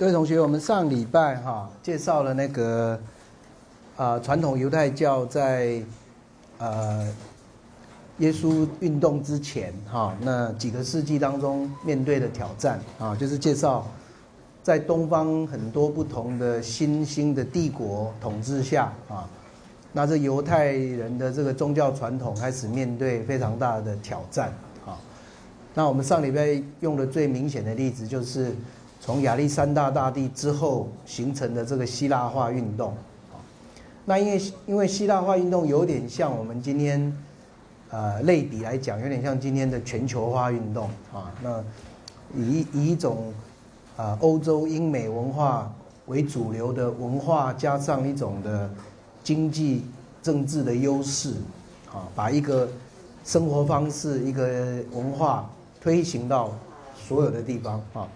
各位同学，我们上礼拜哈介绍了那个啊传统犹太教在呃耶稣运动之前哈那几个世纪当中面对的挑战啊，就是介绍在东方很多不同的新兴的帝国统治下啊，那这犹太人的这个宗教传统开始面对非常大的挑战啊。那我们上礼拜用的最明显的例子就是。从亚历山大大帝之后形成的这个希腊化运动，啊那因为因为希腊化运动有点像我们今天，呃类比来讲，有点像今天的全球化运动啊。那以以一种啊欧洲英美文化为主流的文化，加上一种的经济政治的优势，啊，把一个生活方式、一个文化推行到所有的地方啊。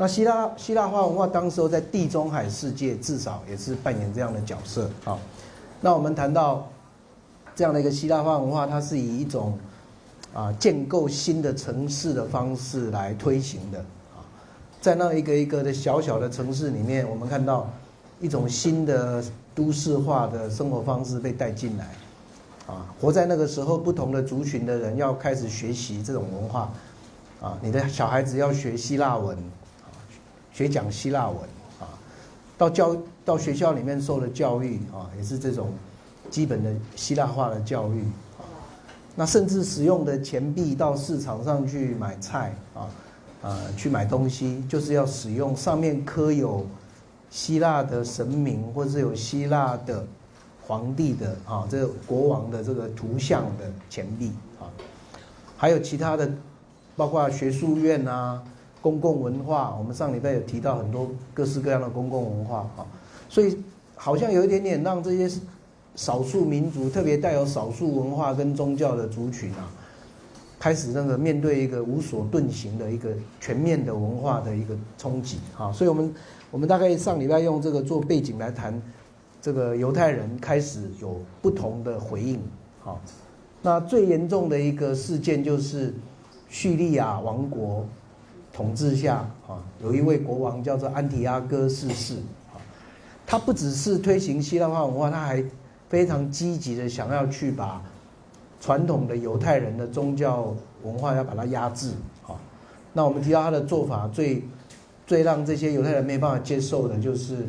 那希腊希腊化文化当时候在地中海世界至少也是扮演这样的角色啊。那我们谈到这样的一个希腊化文化，它是以一种啊建构新的城市的方式来推行的啊。在那一个一个的小小的城市里面，我们看到一种新的都市化的生活方式被带进来啊。活在那个时候，不同的族群的人要开始学习这种文化啊。你的小孩子要学希腊文。学讲希腊文啊，到教到学校里面受的教育啊，也是这种基本的希腊化的教育啊。那甚至使用的钱币到市场上去买菜啊，啊，去买东西，就是要使用上面刻有希腊的神明，或是有希腊的皇帝的啊，这个国王的这个图像的钱币啊。还有其他的，包括学术院啊。公共文化，我们上礼拜有提到很多各式各样的公共文化啊，所以好像有一点点让这些少数民族，特别带有少数文化跟宗教的族群啊，开始那个面对一个无所遁形的一个全面的文化的一个冲击啊，所以我们我们大概上礼拜用这个做背景来谈，这个犹太人开始有不同的回应啊，那最严重的一个事件就是叙利亚王国。统治下啊，有一位国王叫做安提阿哥四世啊，他不只是推行希腊化文化，他还非常积极的想要去把传统的犹太人的宗教文化要把它压制啊。那我们提到他的做法，最最让这些犹太人没办法接受的就是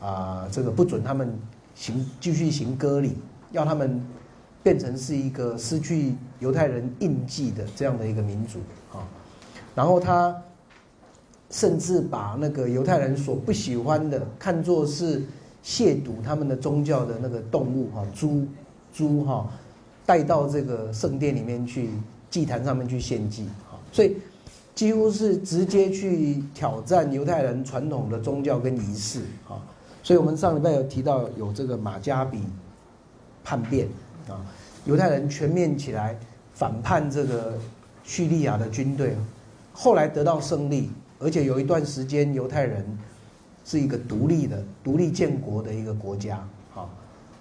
啊，这个不准他们行继续行割礼，要他们变成是一个失去犹太人印记的这样的一个民族啊。然后他甚至把那个犹太人所不喜欢的看作是亵渎他们的宗教的那个动物哈猪猪哈带到这个圣殿里面去祭坛上面去献祭哈，所以几乎是直接去挑战犹太人传统的宗教跟仪式啊。所以我们上礼拜有提到有这个马加比叛变啊，犹太人全面起来反叛这个叙利亚的军队。后来得到胜利，而且有一段时间犹太人是一个独立的、独立建国的一个国家。好，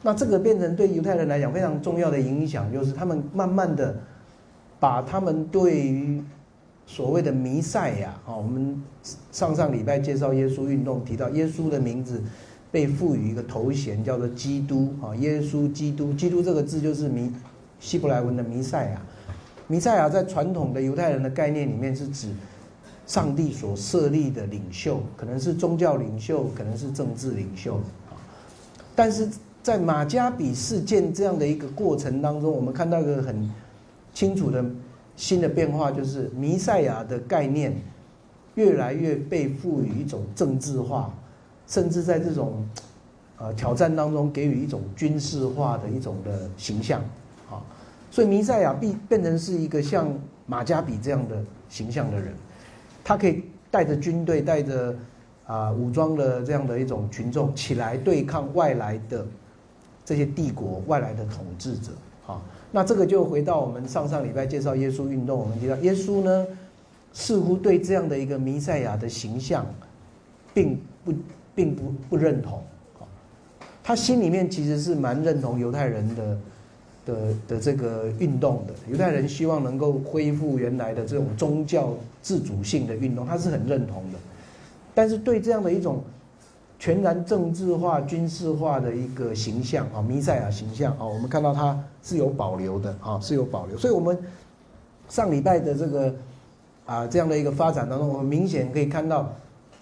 那这个变成对犹太人来讲非常重要的影响，就是他们慢慢的把他们对于所谓的弥赛亚，啊，我们上上礼拜介绍耶稣运动提到耶稣的名字被赋予一个头衔叫做基督，啊，耶稣基督，基督这个字就是弥希伯来文的弥赛亚。弥赛亚在传统的犹太人的概念里面是指上帝所设立的领袖，可能是宗教领袖，可能是政治领袖啊。但是在马加比事件这样的一个过程当中，我们看到一个很清楚的新的变化，就是弥赛亚的概念越来越被赋予一种政治化，甚至在这种呃挑战当中给予一种军事化的一种的形象。所以弥赛亚必变成是一个像马加比这样的形象的人，他可以带着军队，带着啊武装的这样的一种群众起来对抗外来的这些帝国、外来的统治者。啊，那这个就回到我们上上礼拜介绍耶稣运动，我们提到耶稣呢，似乎对这样的一个弥赛亚的形象，并不并不不认同。他心里面其实是蛮认同犹太人的。的的这个运动的犹太人希望能够恢复原来的这种宗教自主性的运动，他是很认同的。但是对这样的一种全然政治化、军事化的一个形象啊，弥赛亚形象啊，我们看到它是有保留的啊，是有保留。所以，我们上礼拜的这个啊这样的一个发展当中，我们明显可以看到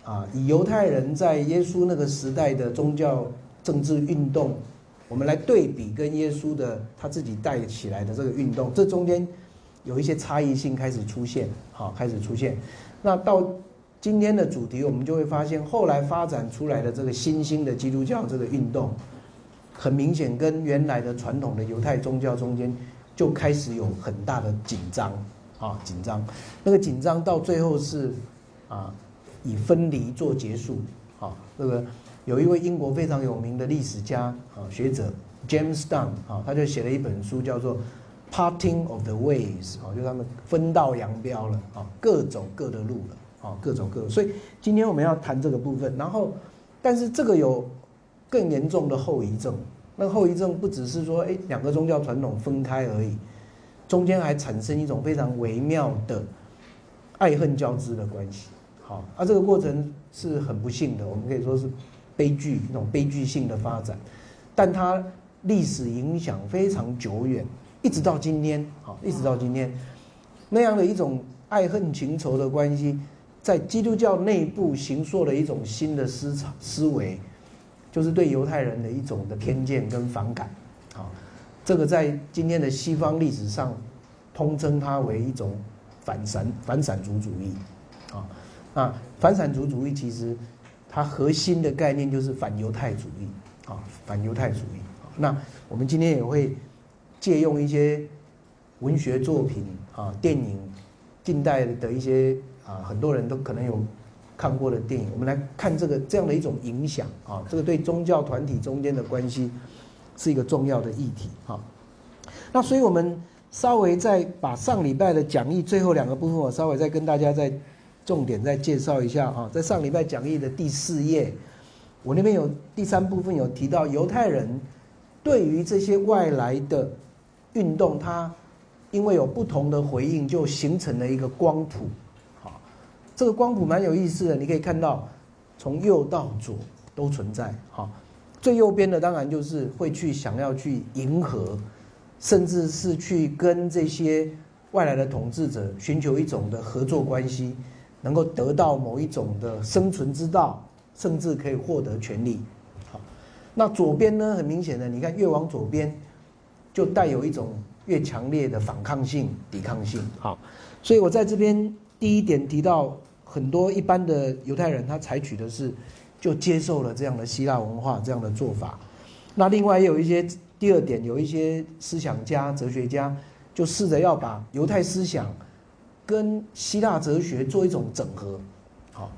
啊，以犹太人在耶稣那个时代的宗教政治运动，我们来对比跟耶稣的他自己带起来的这个运动，这中间有一些差异性开始出现，好，开始出现。那到今天的主题，我们就会发现，后来发展出来的这个新兴的基督教这个运动，很明显跟原来的传统的犹太宗教中间就开始有很大的紧张啊，紧张。那个紧张到最后是啊，以分离做结束啊。那个有一位英国非常有名的历史家啊学者 James Dunn 啊，他就写了一本书叫做《Parting of the Ways》啊，就他们分道扬镳了啊，各走各的路了。啊，各走各，所以今天我们要谈这个部分。然后，但是这个有更严重的后遗症。那后遗症不只是说，哎，两个宗教传统分开而已，中间还产生一种非常微妙的爱恨交织的关系。好，啊，这个过程是很不幸的，我们可以说是悲剧，那种悲剧性的发展。但它历史影响非常久远，一直到今天，好，一直到今天，那样的一种爱恨情仇的关系。在基督教内部形塑了一种新的思潮思维，就是对犹太人的一种的偏见跟反感，啊，这个在今天的西方历史上，通称它为一种反散反散族主义，啊，那反散族主义其实它核心的概念就是反犹太主义，啊，反犹太主义。那我们今天也会借用一些文学作品啊，电影，近代的一些。啊，很多人都可能有看过的电影，我们来看这个这样的一种影响啊，这个对宗教团体中间的关系是一个重要的议题啊。那所以我们稍微再把上礼拜的讲义最后两个部分，我稍微再跟大家再重点再介绍一下啊。在上礼拜讲义的第四页，我那边有第三部分有提到犹太人对于这些外来的运动，它因为有不同的回应，就形成了一个光谱。好这个光谱蛮有意思的，你可以看到，从右到左都存在。哈，最右边的当然就是会去想要去迎合，甚至是去跟这些外来的统治者寻求一种的合作关系，能够得到某一种的生存之道，甚至可以获得权利。好，那左边呢，很明显的，你看越往左边，就带有一种越强烈的反抗性、抵抗性。好，所以我在这边。第一点提到很多一般的犹太人，他采取的是就接受了这样的希腊文化这样的做法。那另外也有一些第二点，有一些思想家、哲学家就试着要把犹太思想跟希腊哲学做一种整合。好，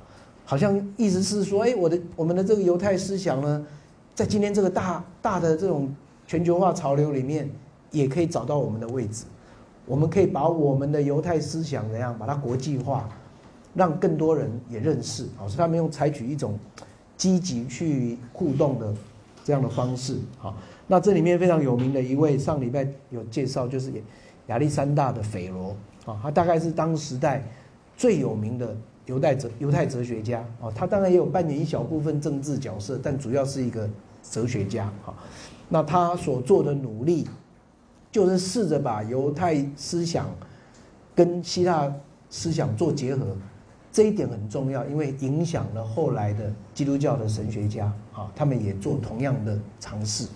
好像意思是说，哎，我的我们的这个犹太思想呢，在今天这个大大的这种全球化潮流里面，也可以找到我们的位置。我们可以把我们的犹太思想怎样把它国际化，让更多人也认识。好，是他们用采取一种积极去互动的这样的方式。好，那这里面非常有名的一位，上礼拜有介绍，就是亚历山大的斐罗。啊，他大概是当时代最有名的犹太哲犹太哲学家。哦，他当然也有扮演一小部分政治角色，但主要是一个哲学家。那他所做的努力。就是试着把犹太思想跟希腊思想做结合，这一点很重要，因为影响了后来的基督教的神学家啊，他们也做同样的尝试。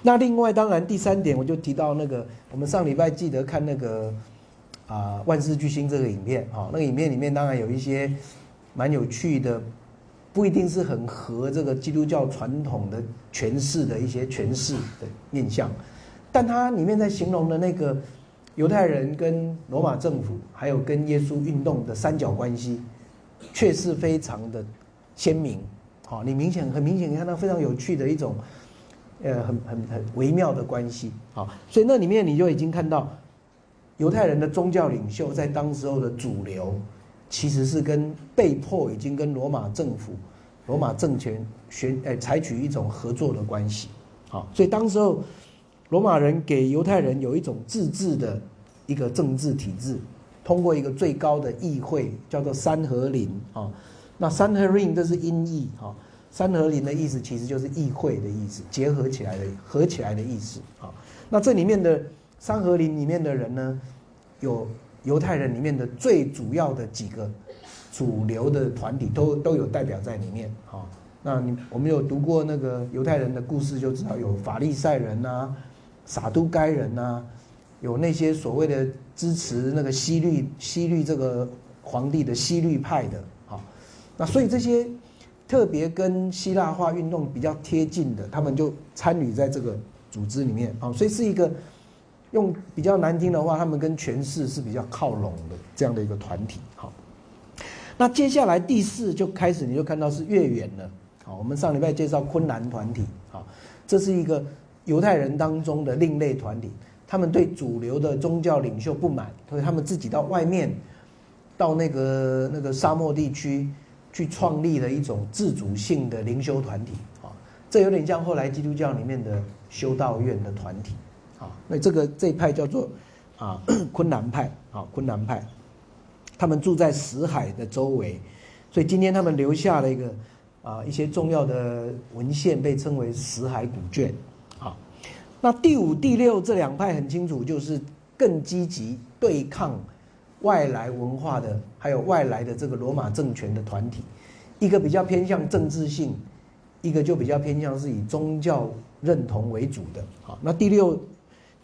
那另外当然第三点，我就提到那个，我们上礼拜记得看那个啊万事巨星这个影片啊，那个影片里面当然有一些蛮有趣的，不一定是很合这个基督教传统的诠释的一些诠释的面向。但它里面在形容的那个犹太人跟罗马政府，还有跟耶稣运动的三角关系，却是非常的鲜明。好，你明显很明显看到非常有趣的一种，呃，很很很微妙的关系。好，所以那里面你就已经看到犹太人的宗教领袖在当时候的主流，其实是跟被迫已经跟罗马政府、罗马政权选呃采取一种合作的关系。好，所以当时候。罗马人给犹太人有一种自治的一个政治体制，通过一个最高的议会叫做三合林啊，那三合林这是音译哈，三合林的意思其实就是议会的意思，结合起来的合起来的意思啊。那这里面的三合林里面的人呢，有犹太人里面的最主要的几个主流的团体都都有代表在里面啊。那你我们有读过那个犹太人的故事，就知道有法利赛人呐、撒都该人呐，有那些所谓的支持那个西律西律这个皇帝的西律派的。那所以这些特别跟希腊化运动比较贴近的，他们就参与在这个组织里面啊，所以是一个用比较难听的话，他们跟权势是比较靠拢的这样的一个团体。好，那接下来第四就开始，你就看到是越远了。好，我们上礼拜介绍昆兰团体，好，这是一个犹太人当中的另类团体，他们对主流的宗教领袖不满，所以他们自己到外面，到那个那个沙漠地区。去创立了一种自主性的灵修团体啊，这有点像后来基督教里面的修道院的团体那这个这一派叫做啊昆南派啊昆南派，他们住在死海的周围，所以今天他们留下了一个啊一些重要的文献，被称为死海古卷啊。那第五、第六这两派很清楚，就是更积极对抗。外来文化的，还有外来的这个罗马政权的团体，一个比较偏向政治性，一个就比较偏向是以宗教认同为主的。好，那第六、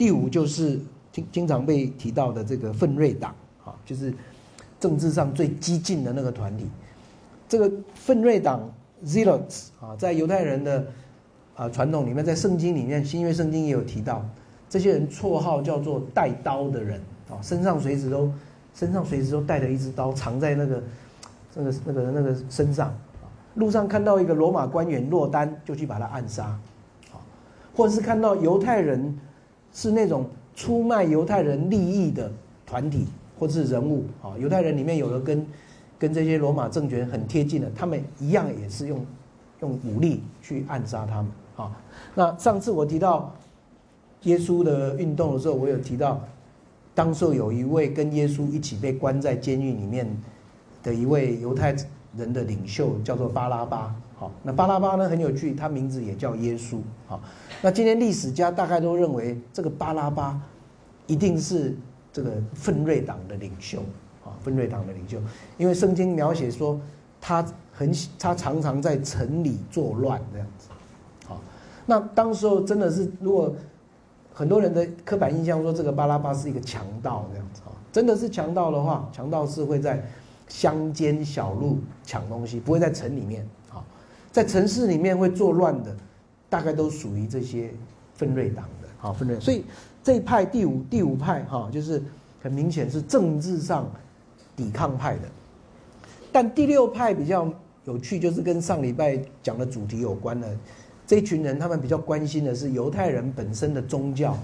第五就是经经常被提到的这个奋锐党，啊，就是政治上最激进的那个团体。这个奋锐党 （Zealots） 啊，在犹太人的啊传统里面，在圣经里面，新约圣经也有提到，这些人绰号叫做带刀的人，啊，身上随时都。身上随时都带着一支刀，藏在那个、那个、那个、那个身上。路上看到一个罗马官员落单，就去把他暗杀。啊，或者是看到犹太人是那种出卖犹太人利益的团体或是人物。啊，犹太人里面有的跟跟这些罗马政权很贴近的，他们一样也是用用武力去暗杀他们。啊，那上次我提到耶稣的运动的时候，我有提到。当时有一位跟耶稣一起被关在监狱里面的一位犹太人的领袖，叫做巴拉巴。好，那巴拉巴呢很有趣，他名字也叫耶稣。好，那今天历史家大概都认为这个巴拉巴一定是这个分瑞党的领袖。啊，分瑞党的领袖，因为圣经描写说他很他常常在城里作乱这样子。好，那当时候真的是如果。很多人的刻板印象说这个巴拉巴是一个强盗这样子啊，真的是强盗的话，强盗是会在乡间小路抢东西，不会在城里面，在城市里面会作乱的，大概都属于这些分锐党的啊分锐。所以这一派第五第五派哈，就是很明显是政治上抵抗派的，但第六派比较有趣，就是跟上礼拜讲的主题有关的。这群人，他们比较关心的是犹太人本身的宗教，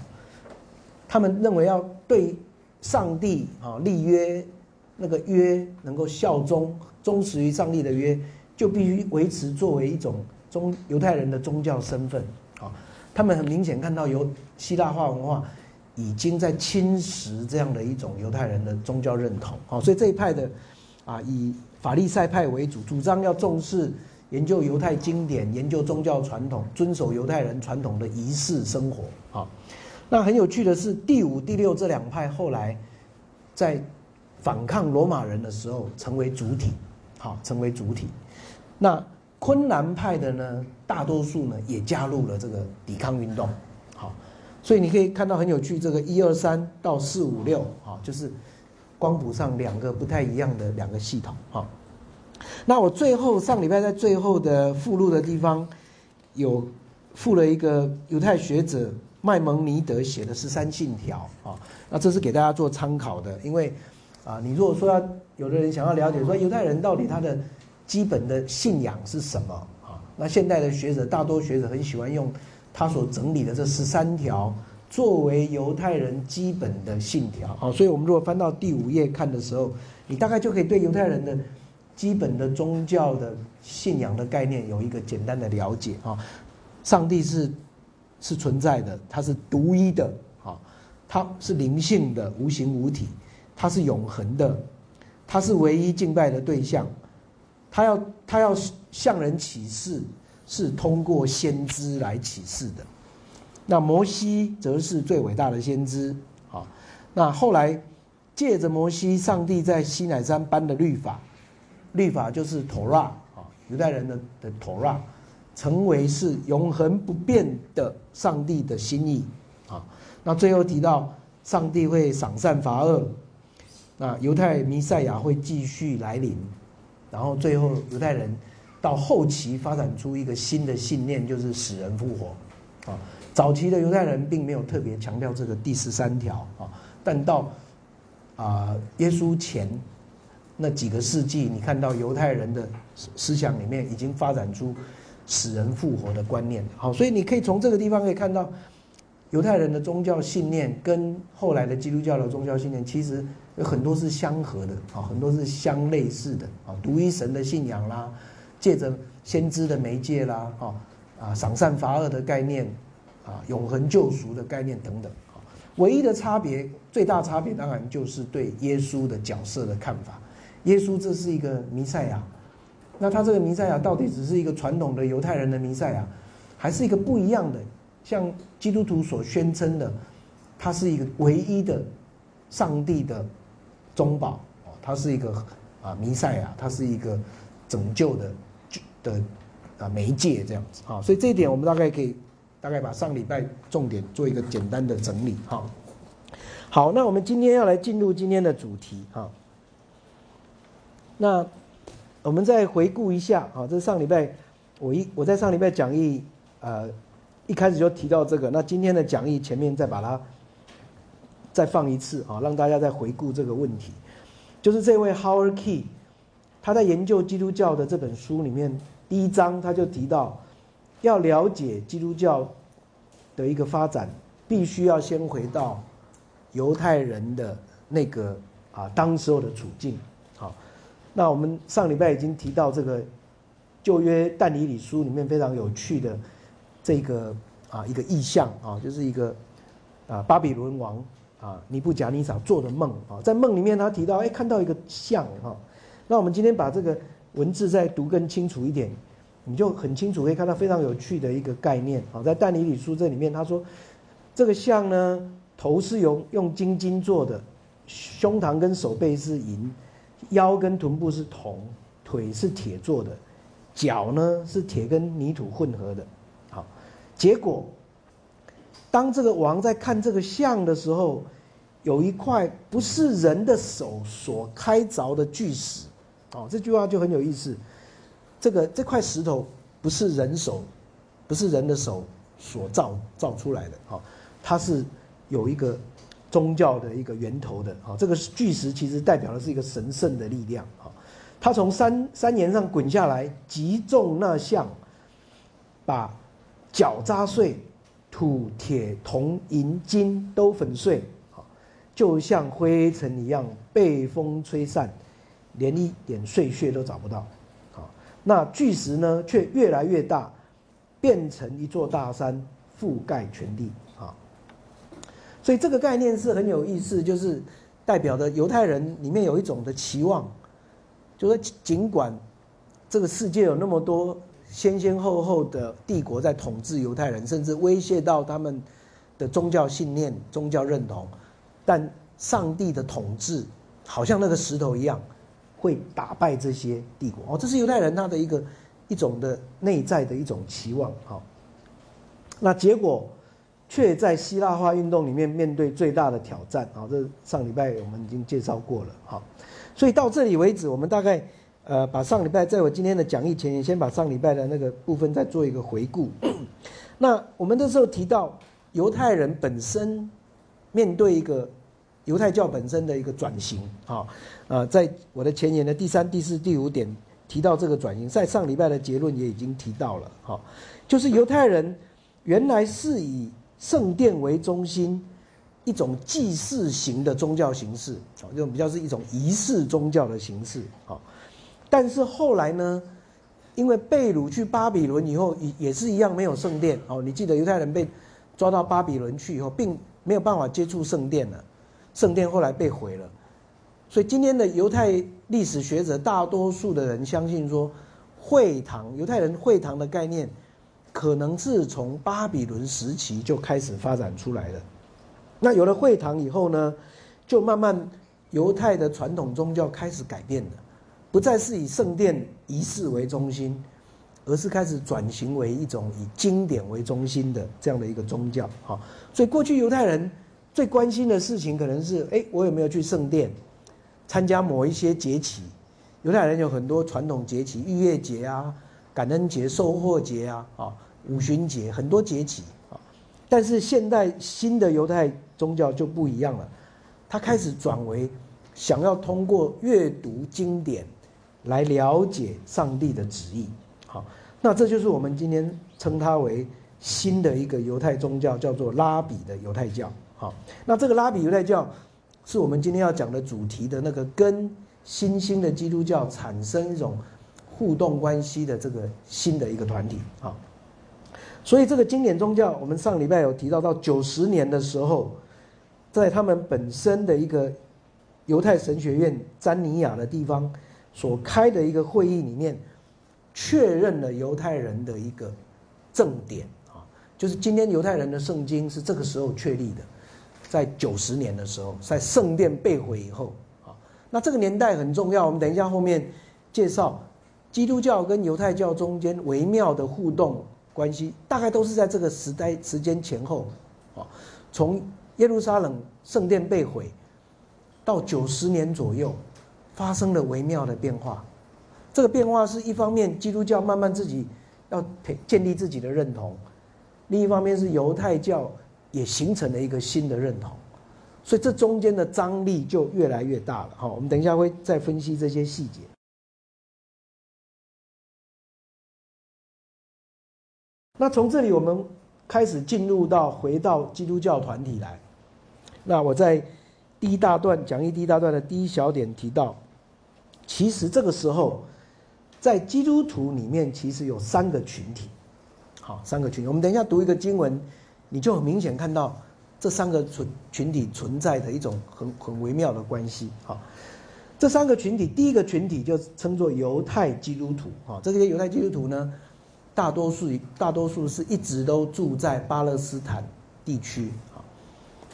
他们认为要对上帝啊立约，那个约能够效忠、忠实于上帝的约，就必须维持作为一种宗犹太人的宗教身份啊。他们很明显看到犹希腊化文化已经在侵蚀这样的一种犹太人的宗教认同啊，所以这一派的啊以法利赛派为主，主张要重视。研究犹太经典，研究宗教传统，遵守犹太人传统的仪式生活。啊，那很有趣的是，第五、第六这两派后来在反抗罗马人的时候成为主体，好，成为主体。那昆南派的呢，大多数呢也加入了这个抵抗运动。好，所以你可以看到很有趣，这个一二三到四五六，啊，就是光谱上两个不太一样的两个系统。好。那我最后上礼拜在最后的附录的地方，有附了一个犹太学者麦蒙尼德写的十三信条啊，那这是给大家做参考的，因为啊，你如果说要有的人想要了解说犹太人到底他的基本的信仰是什么？啊，那现代的学者大多学者很喜欢用他所整理的这十三条作为犹太人基本的信条。啊，所以我们如果翻到第五页看的时候，你大概就可以对犹太人的。基本的宗教的信仰的概念有一个简单的了解。啊，上帝是是存在的，他是独一的。啊，他是灵性的，无形无体，他是永恒的，他是唯一敬拜的对象，他。要他要向人启示，是通过先知来启示的。那摩西则是最伟大的先知啊。那后来借着摩西，上帝在西乃山颁的律法，律法就是《Torah》啊，犹太人的的《Torah，》，成为是永恒不变的上帝的心意啊。那最后提到，上帝会赏善罚恶，那犹太弥赛亚会继续来临，然后最后犹太人到后期发展出一个新的信念，就是死人复活啊。早期的犹太人并没有特别强调这个第十三条啊，但到啊耶稣前那几个世纪，你看到犹太人的思想里面已经发展出死人复活的观念。好，所以你可以从这个地方可以看到，犹太人的宗教信念跟后来的基督教的宗教信念其实有很多是相合的啊，很多是相类似的啊，独一神的信仰啦，借着先知的媒介啦，啊啊赏善罚恶的概念。啊，永恒救赎的概念等等，啊，唯一的差别，最大差别当然就是对耶稣的角色的看法。耶稣这是一个弥赛亚，那他这个弥赛亚到底只是一个传统的犹太人的弥赛亚，还是一个不一样的？像基督徒所宣称的，他是一个唯一的上帝的中保，哦，他是一个啊弥赛亚，他是一个拯救的的啊媒介这样子啊，所以这一点我们大概可以。大概把上礼拜重点做一个简单的整理，哈。好，那我们今天要来进入今天的主题，哈。那我们再回顾一下，啊，这上礼拜我一我在上礼拜讲义，呃，一开始就提到这个，那今天的讲义前面再把它再放一次，啊，让大家再回顾这个问题，就是这位 Howard Key，他在研究基督教的这本书里面，第一章他就提到。要了解基督教的一个发展，必须要先回到犹太人的那个啊当时候的处境。好，那我们上礼拜已经提到这个旧约但以理书里面非常有趣的这个啊一个意象啊，就是一个啊巴比伦王啊尼布甲尼撒做的梦啊，在梦里面他提到哎看到一个像哈，那我们今天把这个文字再读更清楚一点。你就很清楚可以看到非常有趣的一个概念啊，在但尼里书这里面，他说这个像呢，头是用用金金做的，胸膛跟手背是银，腰跟臀部是铜，腿是铁做的，脚呢是铁跟泥土混合的。好，结果当这个王在看这个像的时候，有一块不是人的手所开凿的巨石，哦，这句话就很有意思。这个这块石头不是人手，不是人的手所造造出来的，哦，它是有一个宗教的一个源头的，哦，这个巨石其实代表的是一个神圣的力量，哦，它从山山岩上滚下来，击中那像，把脚扎碎，土铁铜银金都粉碎，就像灰尘一样被风吹散，连一点碎屑都找不到。那巨石呢，却越来越大，变成一座大山，覆盖全地啊。所以这个概念是很有意思，就是代表的犹太人里面有一种的期望，就说尽管这个世界有那么多先先后后的帝国在统治犹太人，甚至威胁到他们的宗教信念、宗教认同，但上帝的统治好像那个石头一样。会打败这些帝国哦，这是犹太人他的一个一种的内在的一种期望哈。那结果却在希腊化运动里面面对最大的挑战啊！这上礼拜我们已经介绍过了哈。所以到这里为止，我们大概呃把上礼拜在我今天的讲义前，先把上礼拜的那个部分再做一个回顾。那我们那时候提到犹太人本身面对一个。犹太教本身的一个转型，啊，呃，在我的前言的第三、第四、第五点提到这个转型，在上礼拜的结论也已经提到了，哈，就是犹太人原来是以圣殿为中心，一种祭祀型的宗教形式，啊，这种比较是一种仪式宗教的形式，啊，但是后来呢，因为被掳去巴比伦以后，也也是一样没有圣殿，哦，你记得犹太人被抓到巴比伦去以后，并没有办法接触圣殿了。圣殿后来被毁了，所以今天的犹太历史学者大多数的人相信说，会堂犹太人会堂的概念，可能是从巴比伦时期就开始发展出来的。那有了会堂以后呢，就慢慢犹太的传统宗教开始改变了，不再是以圣殿仪式为中心，而是开始转型为一种以经典为中心的这样的一个宗教。哈，所以过去犹太人最关心的事情可能是：哎，我有没有去圣殿参加某一些节期？犹太人有很多传统节期，逾越节啊、感恩节、收获节啊、啊五旬节，很多节期啊。但是现代新的犹太宗教就不一样了，他开始转为想要通过阅读经典来了解上帝的旨意。好，那这就是我们今天称它为新的一个犹太宗教，叫做拉比的犹太教。好，那这个拉比犹太教是我们今天要讲的主题的那个跟新兴的基督教产生一种互动关系的这个新的一个团体。好，所以这个经典宗教，我们上礼拜有提到，到九十年的时候。在他们本身的一个犹太神学院詹尼亚的地方所开的一个会议里面，确认了犹太人的一个正典啊，就是今天犹太人的圣经是这个时候确立的，在九十年的时候，在圣殿被毁以后啊，那这个年代很重要，我们等一下后面介绍基督教跟犹太教中间微妙的互动关系，大概都是在这个时代时间前后啊，从。耶路撒冷圣殿被毁，到九十年左右，发生了微妙的变化。这个变化是一方面，基督教慢慢自己要建立自己的认同；另一方面是犹太教也形成了一个新的认同。所以这中间的张力就越来越大了。好，我们等一下会再分析这些细节。那从这里我们开始进入到回到基督教团体来。那我在第一大段讲义第一大段的第一小点提到，其实这个时候，在基督徒里面其实有三个群体，好，三个群体。我们等一下读一个经文，你就很明显看到这三个存群体存在的一种很很微妙的关系。好，这三个群体，第一个群体就称作犹太基督徒。好，这些犹太基督徒呢，大多数大多数是一直都住在巴勒斯坦地区。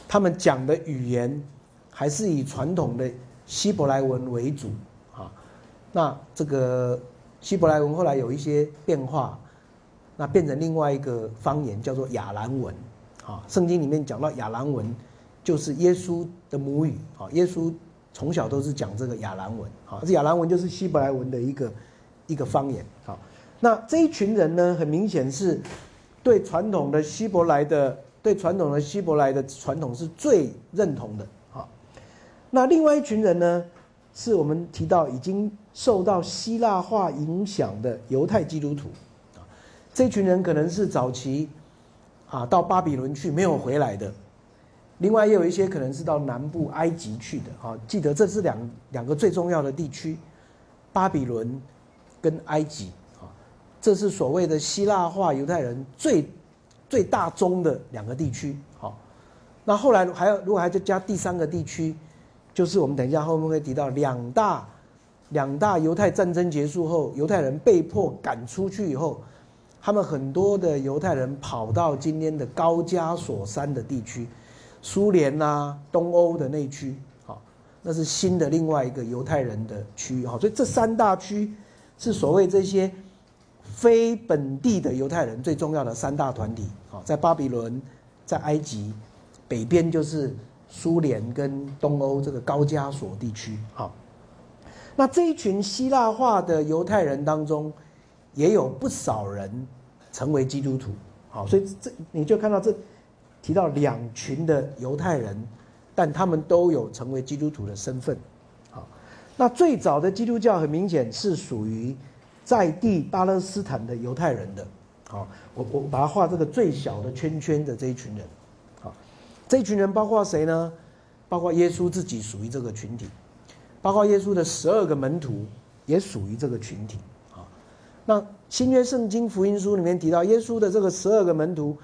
他们讲的语言还是以传统的希伯来文为主，那这个希伯来文后来有一些变化，那变成另外一个方言叫做亚兰文啊。圣经里面讲到亚兰文就是耶稣的母语啊，耶稣从小都是讲这个亚兰文啊，这亚兰文就是希伯来文的一个一个方言啊。那这一群人呢，很明显是对传统的希伯来的。对传统的希伯来的传统是最认同的啊。那另外一群人呢，是我们提到已经受到希腊化影响的犹太基督徒啊。这群人可能是早期啊到巴比伦去没有回来的，另外也有一些可能是到南部埃及去的啊。记得这是两两个最重要的地区，巴比伦跟埃及啊，这是所谓的希腊化犹太人最。最大宗的两个地区，好，那后来还要如果还再加第三个地区，就是我们等一下后面会提到两大两大犹太战争结束后，犹太人被迫赶出去以后，他们很多的犹太人跑到今天的高加索山的地区，苏联呐、东欧的那区，好，那是新的另外一个犹太人的区域，好，所以这三大区是所谓这些。非本地的犹太人最重要的三大团体，好，在巴比伦，在埃及，北边就是苏联跟东欧这个高加索地区，好，那这一群希腊化的犹太人当中，也有不少人成为基督徒，好，所以这你就看到这提到两群的犹太人，但他们都有成为基督徒的身份，好，那最早的基督教很明显是属于。在地巴勒斯坦的犹太人的，好，我我把它画这个最小的圈圈的这一群人，好，这一群人包括谁呢？包括耶稣自己属于这个群体，包括耶稣的十二个门徒也属于这个群体，啊，那新约圣经福音书里面提到耶稣的这个十二个门徒，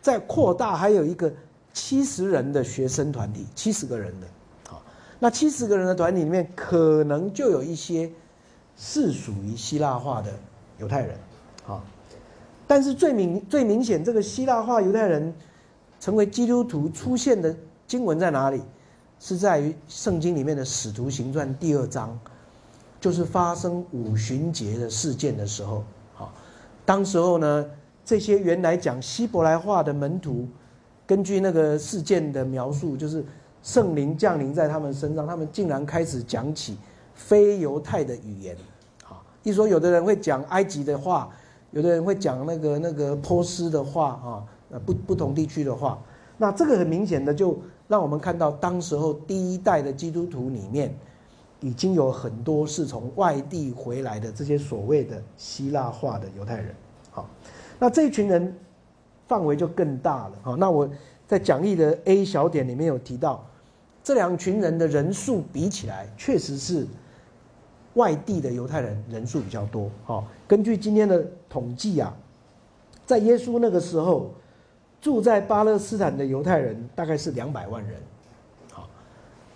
在扩大还有一个七十人的学生团体，七十个人的，啊，那七十个人的团体里面，可能就有一些是属于希腊化的犹太人，啊，但是最明最明显，这个希腊化犹太人成为基督徒出现的经文在哪里？是在于圣经里面的《使徒行传》第二章，就是发生五旬节的事件的时候，好，当时候呢，这些原来讲希伯来话的门徒，根据那个事件的描述，就是圣灵降临在他们身上，他们竟然开始讲起非犹太的语言，好，一说有的人会讲埃及的话，有的人会讲那个那个波斯的话啊，不不同地区的话，那这个很明显的就。让我们看到，当时候第一代的基督徒里面，已经有很多是从外地回来的这些所谓的希腊化的犹太人。好，那这一群人范围就更大了。好，那我在讲义的 A 小点里面有提到，这两群人的人数比起来，确实是外地的犹太人人数比较多。好，根据今天的统计啊，在耶稣那个时候。住在巴勒斯坦的犹太人大概是两百万人，好，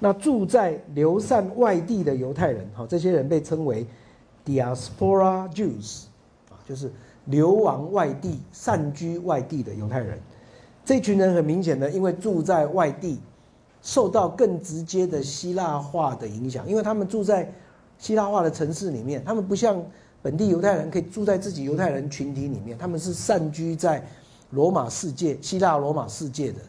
那住在流散外地的犹太人，好，这些人被称为 diaspora Jews，啊，就是流亡外地、散居外地的犹太人。这群人很明显的，因为住在外地，受到更直接的希腊化的影响，因为他们住在希腊化的城市里面，他们不像本地犹太人可以住在自己犹太人群体里面，他们是散居在。罗马世界、希腊罗马世界的，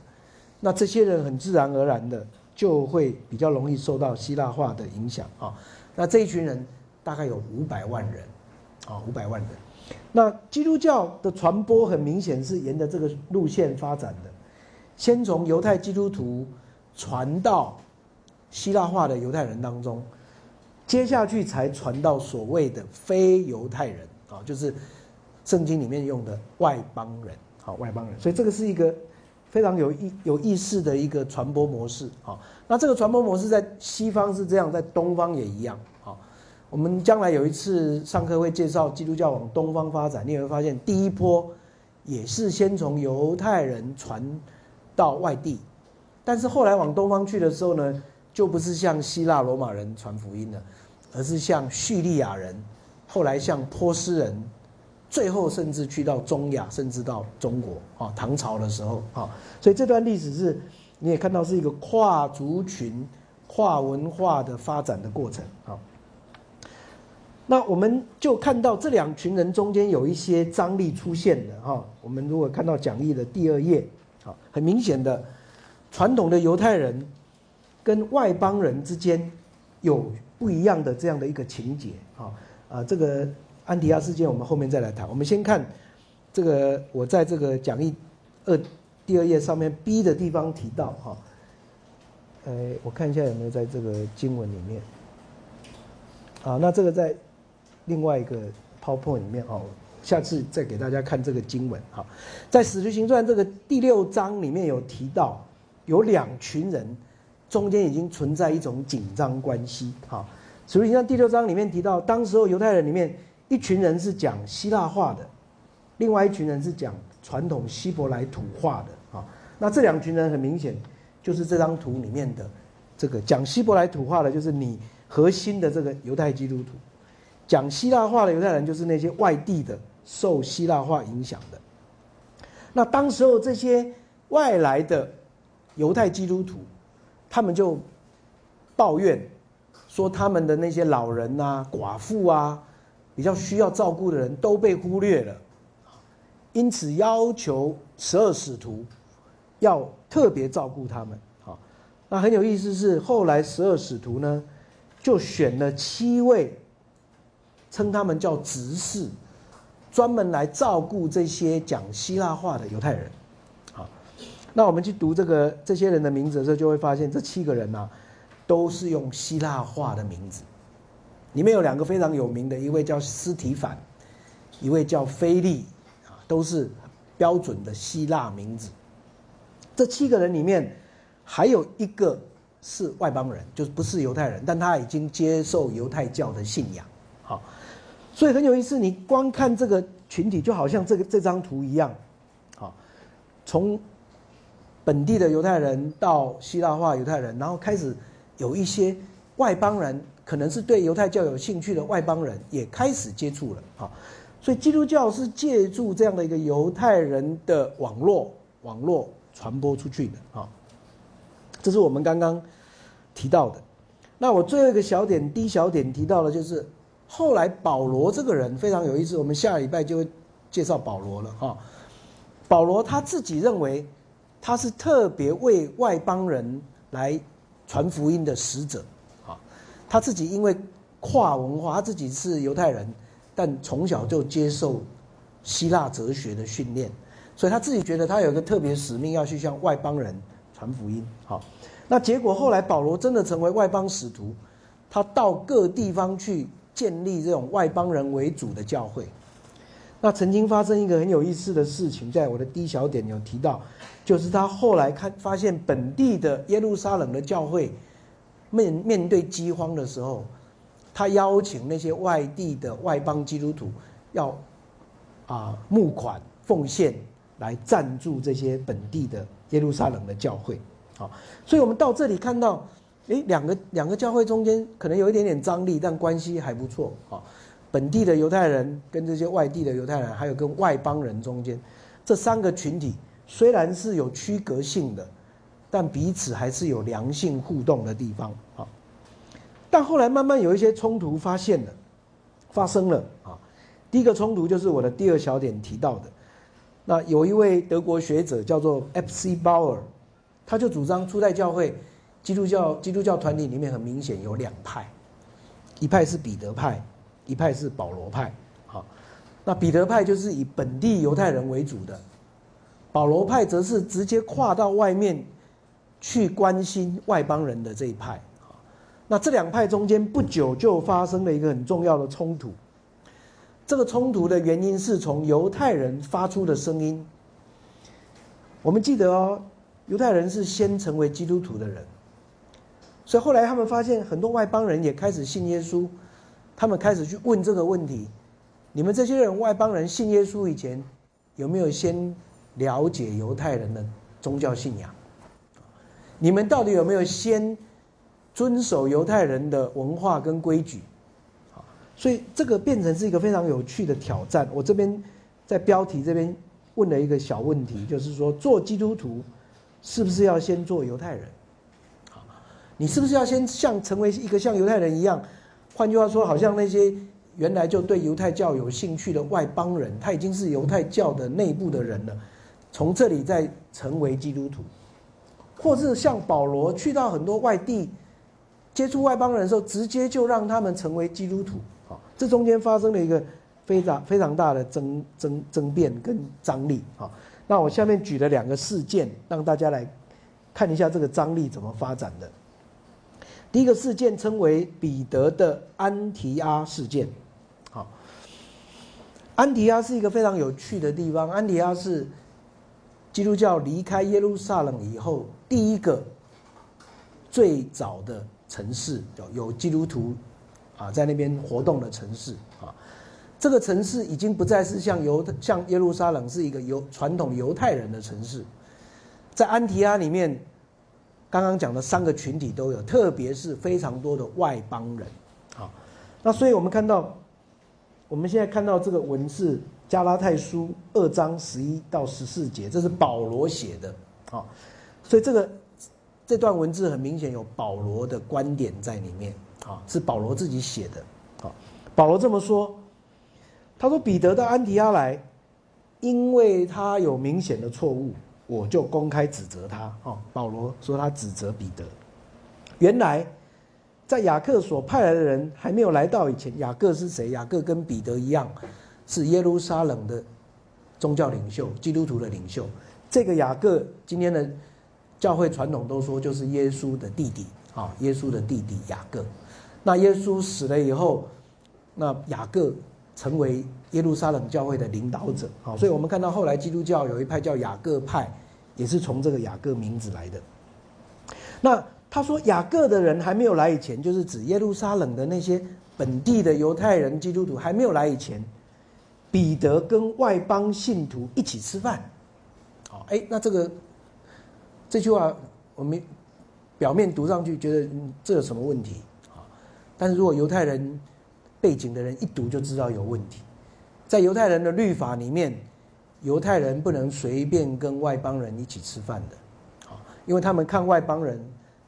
那这些人很自然而然的就会比较容易受到希腊化的影响啊。那这一群人大概有五百万人，啊，五百万人。那基督教的传播很明显是沿着这个路线发展的，先从犹太基督徒传到希腊化的犹太人当中，接下去才传到所谓的非犹太人啊，就是圣经里面用的外邦人。好，外邦人，所以这个是一个非常有意有意思的一个传播模式。好，那这个传播模式在西方是这样，在东方也一样。好，我们将来有一次上课会介绍基督教往东方发展，你会发现第一波也是先从犹太人传到外地，但是后来往东方去的时候呢，就不是像希腊罗马人传福音了，而是像叙利亚人，后来像波斯人。最后甚至去到中亚，甚至到中国啊，唐朝的时候啊，所以这段历史是你也看到是一个跨族群、跨文化的发展的过程啊。那我们就看到这两群人中间有一些张力出现的哈。我们如果看到讲义的第二页啊，很明显的，传统的犹太人跟外邦人之间有不一样的这样的一个情节啊啊这个。安提亚事件，我们后面再来谈。我们先看这个，我在这个讲义二第二页上面 B 的地方提到哈，呃，我看一下有没有在这个经文里面。啊，那这个在另外一个 PowerPoint 里面哦，下次再给大家看这个经文哈。在《使徒行传》这个第六章里面有提到，有两群人中间已经存在一种紧张关系。哈，《使徒行传》第六章里面提到，当时候犹太人里面。一群人是讲希腊话的，另外一群人是讲传统希伯来土话的啊。那这两群人很明显就是这张图里面的这个讲希伯来土话的，就是你核心的这个犹太基督徒；讲希腊话的犹太人，就是那些外地的受希腊化影响的。那当时候这些外来的犹太基督徒，他们就抱怨说他们的那些老人啊、寡妇啊。比较需要照顾的人都被忽略了，因此要求十二使徒要特别照顾他们。好，那很有意思是后来十二使徒呢，就选了七位，称他们叫执事，专门来照顾这些讲希腊话的犹太人。好，那我们去读这个这些人的名字的时候，就会发现这七个人呢，都是用希腊话的名字。里面有两个非常有名的，一位叫斯提凡，一位叫菲利，啊，都是标准的希腊名字。这七个人里面，还有一个是外邦人，就是不是犹太人，但他已经接受犹太教的信仰。好，所以很有意思，你光看这个群体，就好像这个这张图一样，好，从本地的犹太人到希腊化犹太人，然后开始有一些外邦人，可能是对犹太教有兴趣的外邦人，也开始接触了啊。所以基督教是借助这样的一个犹太人的网络网络传播出去的啊。这是我们刚刚提到的。那我最后一个小点，D 小点提到的就是后来保罗这个人非常有意思，我们下礼拜就会介绍保罗了哈。保罗他自己认为他是特别为外邦人来传福音的使者。他自己因为跨文化，他自己是犹太人，但从小就接受希腊哲学的训练，所以他自己觉得他有一个特别使命，要去向外邦人传福音。好，那结果后来保罗真的成为外邦使徒，他到各地方去建立这种外邦人为主的教会。那曾经发生一个很有意思的事情，在我的第一小点有提到，就是他后来看发现本地的耶路撒冷的教会面面对饥荒的时候，他邀请那些外地的外邦基督徒要啊募款奉献来赞助这些本地的耶路撒冷的教会，好，所以我们到这里看到，诶，两个两个教会中间可能有一点点张力，但关系还不错，啊。本地的犹太人跟这些外地的犹太人，还有跟外邦人中间，这三个群体虽然是有区隔性的，但彼此还是有良性互动的地方啊。但后来慢慢有一些冲突发现了，发生了啊。第一个冲突就是我的第二小点提到的，那有一位德国学者叫做 F.C. Bauer，他就主张初代教会基督教基督教团体里面很明显有两派，一派是彼得派。一派是保罗派，好，那彼得派就是以本地犹太人为主的，保罗派则是直接跨到外面去关心外邦人的这一派，那这两派中间不久就发生了一个很重要的冲突，这个冲突的原因是从犹太人发出的声音，我们记得哦，犹太人是先成为基督徒的人，所以后来他们发现很多外邦人也开始信耶稣。他们开始去问这个问题：你们这些人外邦人信耶稣以前，有没有先了解犹太人的宗教信仰？你们到底有没有先遵守犹太人的文化跟规矩？啊所以这个变成是一个非常有趣的挑战。我这边在标题这边问了一个小问题，就是说做基督徒是不是要先做犹太人？你是不是要先像成为一个像犹太人一样？换句话说，好像那些原来就对犹太教有兴趣的外邦人，他已经是犹太教的内部的人了，从这里再成为基督徒，或是像保罗去到很多外地接触外邦人的时候，直接就让他们成为基督徒。啊，这中间发生了一个非常非常大的争争争辩跟张力。啊，那我下面举了两个事件，让大家来看一下这个张力怎么发展的。第一个事件称为彼得的安提阿事件，好，安提阿是一个非常有趣的地方。安提阿是基督教离开耶路撒冷以后第一个最早的城市，有基督徒啊在那边活动的城市啊。这个城市已经不再是像犹像耶路撒冷是一个犹传统犹太人的城市，在安提阿里面。刚刚讲的三个群体都有，特别是非常多的外邦人，啊，那所以我们看到，我们现在看到这个文字，加拉太书二章十一到十四节，这是保罗写的，好，所以这个这段文字很明显有保罗的观点在里面，啊，是保罗自己写的，好，保罗这么说，他说彼得到安提阿来，因为他有明显的错误。我就公开指责他，哦，保罗说他指责彼得。原来，在雅各所派来的人还没有来到以前，雅各是谁？雅各跟彼得一样，是耶路撒冷的宗教领袖，基督徒的领袖。这个雅各，今天的教会传统都说就是耶稣的弟弟，啊，耶稣的弟弟雅各。那耶稣死了以后，那雅各。成为耶路撒冷教会的领导者，啊，所以我们看到后来基督教有一派叫雅各派，也是从这个雅各名字来的。那他说雅各的人还没有来以前，就是指耶路撒冷的那些本地的犹太人基督徒还没有来以前，彼得跟外邦信徒一起吃饭，好，哎，那这个这句话我们表面读上去觉得这有什么问题啊？但是如果犹太人背景的人一读就知道有问题。在犹太人的律法里面，犹太人不能随便跟外邦人一起吃饭的，啊，因为他们看外邦人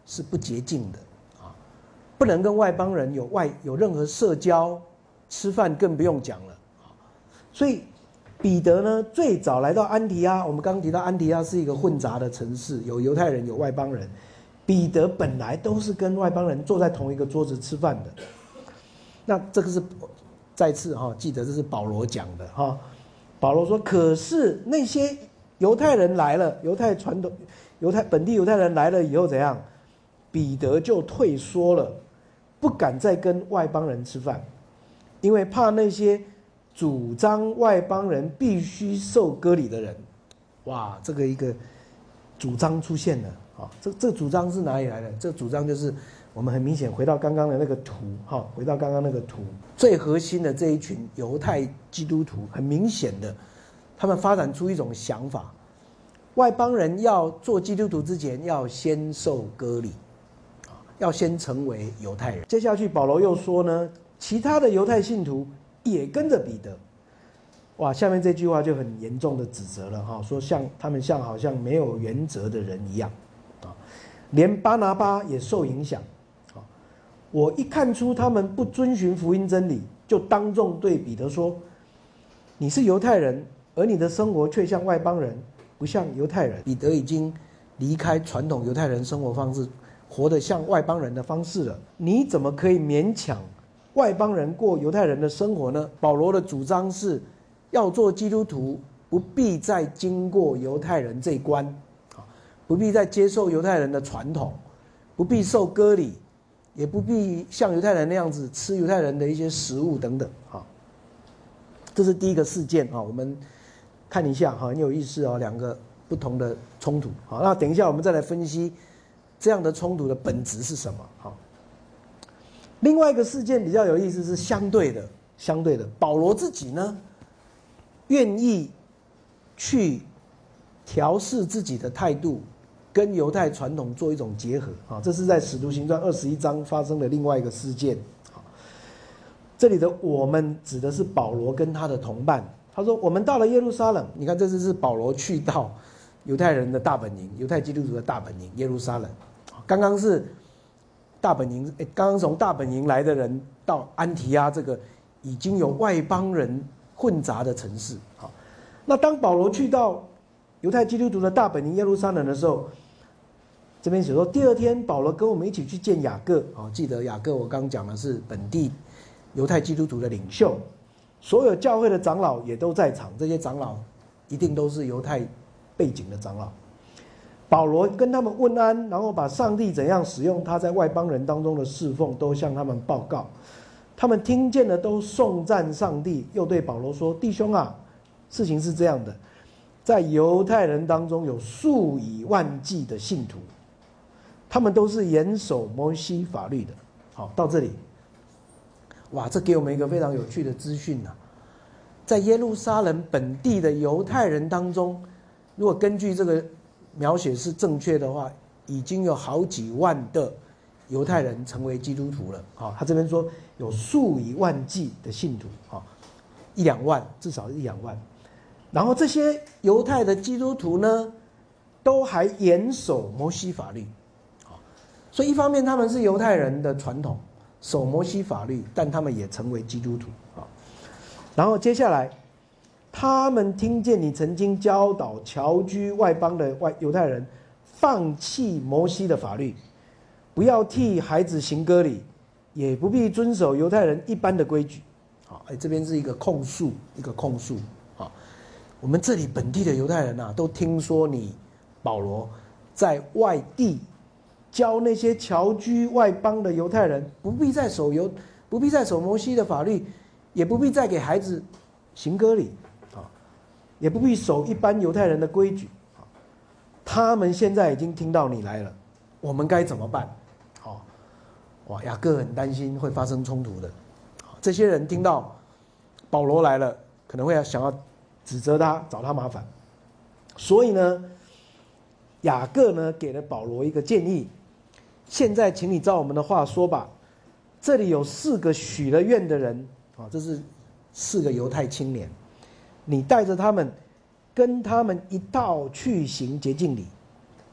是不洁净的，啊，不能跟外邦人有外有任何社交，吃饭更不用讲了，所以彼得呢最早来到安提阿，我们刚刚提到安提阿是一个混杂的城市，有犹太人有外邦人，彼得本来都是跟外邦人坐在同一个桌子吃饭的，那这个是。再次哈，记得这是保罗讲的哈。保罗说：“可是那些犹太人来了，犹太传统、犹太本地犹太人来了以后怎样？彼得就退缩了，不敢再跟外邦人吃饭，因为怕那些主张外邦人必须受割礼的人。哇，这个一个主张出现了啊！这这主张是哪里来的？这主张就是。”我们很明显回到刚刚的那个图，哈，回到刚刚那个图，最核心的这一群犹太基督徒，很明显的，他们发展出一种想法：外邦人要做基督徒之前，要先受割礼，要先成为犹太人。接下去保罗又说呢，其他的犹太信徒也跟着彼得，哇，下面这句话就很严重的指责了，哈，说像他们像好像没有原则的人一样，啊，连巴拿巴也受影响。啊我一看出他们不遵循福音真理，就当众对彼得说：“你是犹太人，而你的生活却像外邦人，不像犹太人。”彼得已经离开传统犹太人生活方式，活得像外邦人的方式了。你怎么可以勉强外邦人过犹太人的生活呢？保罗的主张是，要做基督徒，不必再经过犹太人这一关，啊，不必再接受犹太人的传统，不必受割礼。也不必像犹太人那样子吃犹太人的一些食物等等，哈，这是第一个事件啊，我们看一下哈，很有意思哦，两个不同的冲突，好，那等一下我们再来分析这样的冲突的本质是什么，好。另外一个事件比较有意思，是相对的，相对的，保罗自己呢，愿意去调试自己的态度。跟犹太传统做一种结合啊，这是在使徒行传二十一章发生的另外一个事件。这里的我们指的是保罗跟他的同伴。他说：“我们到了耶路撒冷，你看这次是保罗去到犹太人的大本营，犹太基督徒的大本营耶路撒冷。刚刚是大本营，刚刚从大本营来的人到安提阿这个已经有外邦人混杂的城市。好，那当保罗去到犹太基督徒的大本营耶路撒冷的时候。”这边写说，第二天保罗跟我们一起去见雅各好，记得雅各我刚讲的是本地犹太基督徒的领袖，所有教会的长老也都在场，这些长老一定都是犹太背景的长老。保罗跟他们问安，然后把上帝怎样使用他在外邦人当中的侍奉都向他们报告，他们听见了都颂赞上帝，又对保罗说：“弟兄啊，事情是这样的，在犹太人当中有数以万计的信徒。”他们都是严守摩西法律的。好，到这里，哇，这给我们一个非常有趣的资讯呐。在耶路撒冷本地的犹太人当中，如果根据这个描写是正确的话，已经有好几万的犹太人成为基督徒了。好，他这边说有数以万计的信徒，好，一两万，至少一两万。然后这些犹太的基督徒呢，都还严守摩西法律。啊所以一方面他们是犹太人的传统，守摩西法律，但他们也成为基督徒啊。然后接下来，他们听见你曾经教导侨居外邦的外犹太人，放弃摩西的法律，不要替孩子行割礼，也不必遵守犹太人一般的规矩。好，哎，这边是一个控诉，一个控诉啊。我们这里本地的犹太人呐，都听说你保罗在外地。教那些侨居外邦的犹太人，不必再守犹，不必再守摩西的法律，也不必再给孩子行割礼，也不必守一般犹太人的规矩，啊，他们现在已经听到你来了，我们该怎么办？好，哇，雅各很担心会发生冲突的，这些人听到保罗来了，可能会要想要指责他，找他麻烦，所以呢，雅各呢给了保罗一个建议。现在请你照我们的话说吧。这里有四个许了愿的人啊，这是四个犹太青年，你带着他们，跟他们一道去行洁净礼，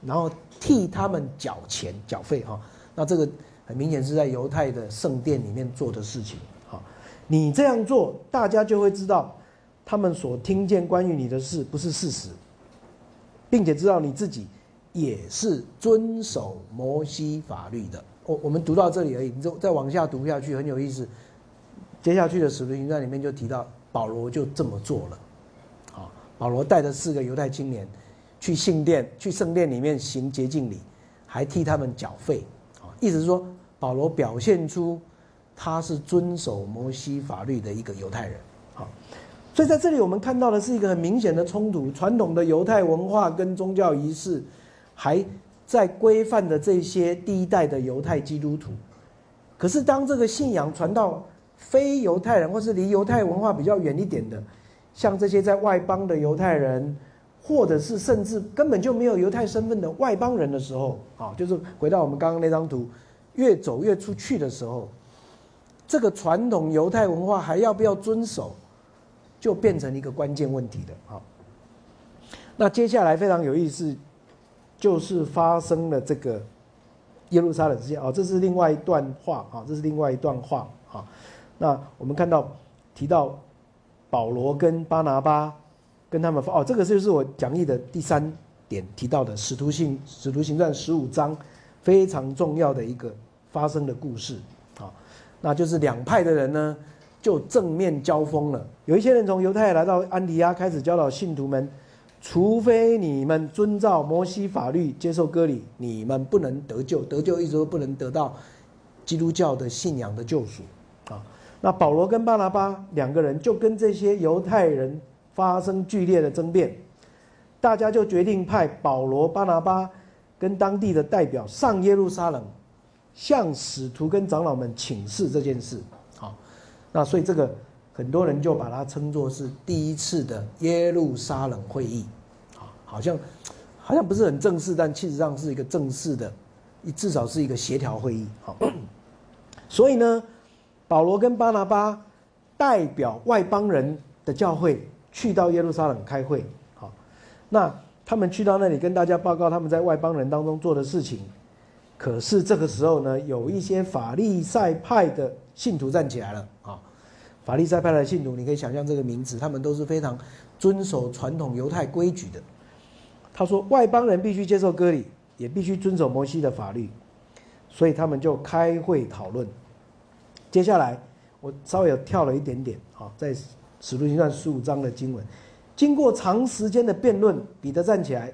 然后替他们缴钱缴费哈。那这个很明显是在犹太的圣殿里面做的事情哈。你这样做，大家就会知道他们所听见关于你的事不是事实，并且知道你自己也是遵守摩西法律的。我我们读到这里而已，你再再往下读下去很有意思。接下去的使徒行传里面就提到保罗就这么做了，保罗带着四个犹太青年去圣殿去圣殿里面行洁净礼，还替他们缴费，啊，意思是说保罗表现出他是遵守摩西法律的一个犹太人，好，所以在这里我们看到的是一个很明显的冲突，传统的犹太文化跟宗教仪式还。在规范的这些第一代的犹太基督徒，可是当这个信仰传到非犹太人，或是离犹太文化比较远一点的，像这些在外邦的犹太人，或者是甚至根本就没有犹太身份的外邦人的时候，啊，就是回到我们刚刚那张图，越走越出去的时候，这个传统犹太文化还要不要遵守，就变成一个关键问题的啊。那接下来非常有意思。就是发生了这个耶路撒冷事件啊，这是另外一段话啊，这是另外一段话啊。那我们看到提到保罗跟巴拿巴跟他们哦，这个就是我讲义的第三点提到的使徒信使徒行传十五章非常重要的一个发生的故事啊。那就是两派的人呢就正面交锋了，有一些人从犹太来到安提阿开始教导信徒们。除非你们遵照摩西法律接受割礼，你们不能得救。得救一直都不能得到基督教的信仰的救赎啊。那保罗跟巴拿巴两个人就跟这些犹太人发生剧烈的争辩，大家就决定派保罗、巴拿巴跟当地的代表上耶路撒冷，向使徒跟长老们请示这件事。好，那所以这个很多人就把它称作是第一次的耶路撒冷会议。好像好像不是很正式，但事实上是一个正式的，至少是一个协调会议。好，所以呢，保罗跟巴拿巴代表外邦人的教会去到耶路撒冷开会。好，那他们去到那里跟大家报告他们在外邦人当中做的事情。可是这个时候呢，有一些法利赛派的信徒站起来了。啊，法利赛派的信徒，你可以想象这个名字，他们都是非常遵守传统犹太规矩的。他说：“外邦人必须接受割礼，也必须遵守摩西的法律，所以他们就开会讨论。接下来，我稍微有跳了一点点，好，在使徒行传十五章的经文，经过长时间的辩论，彼得站起来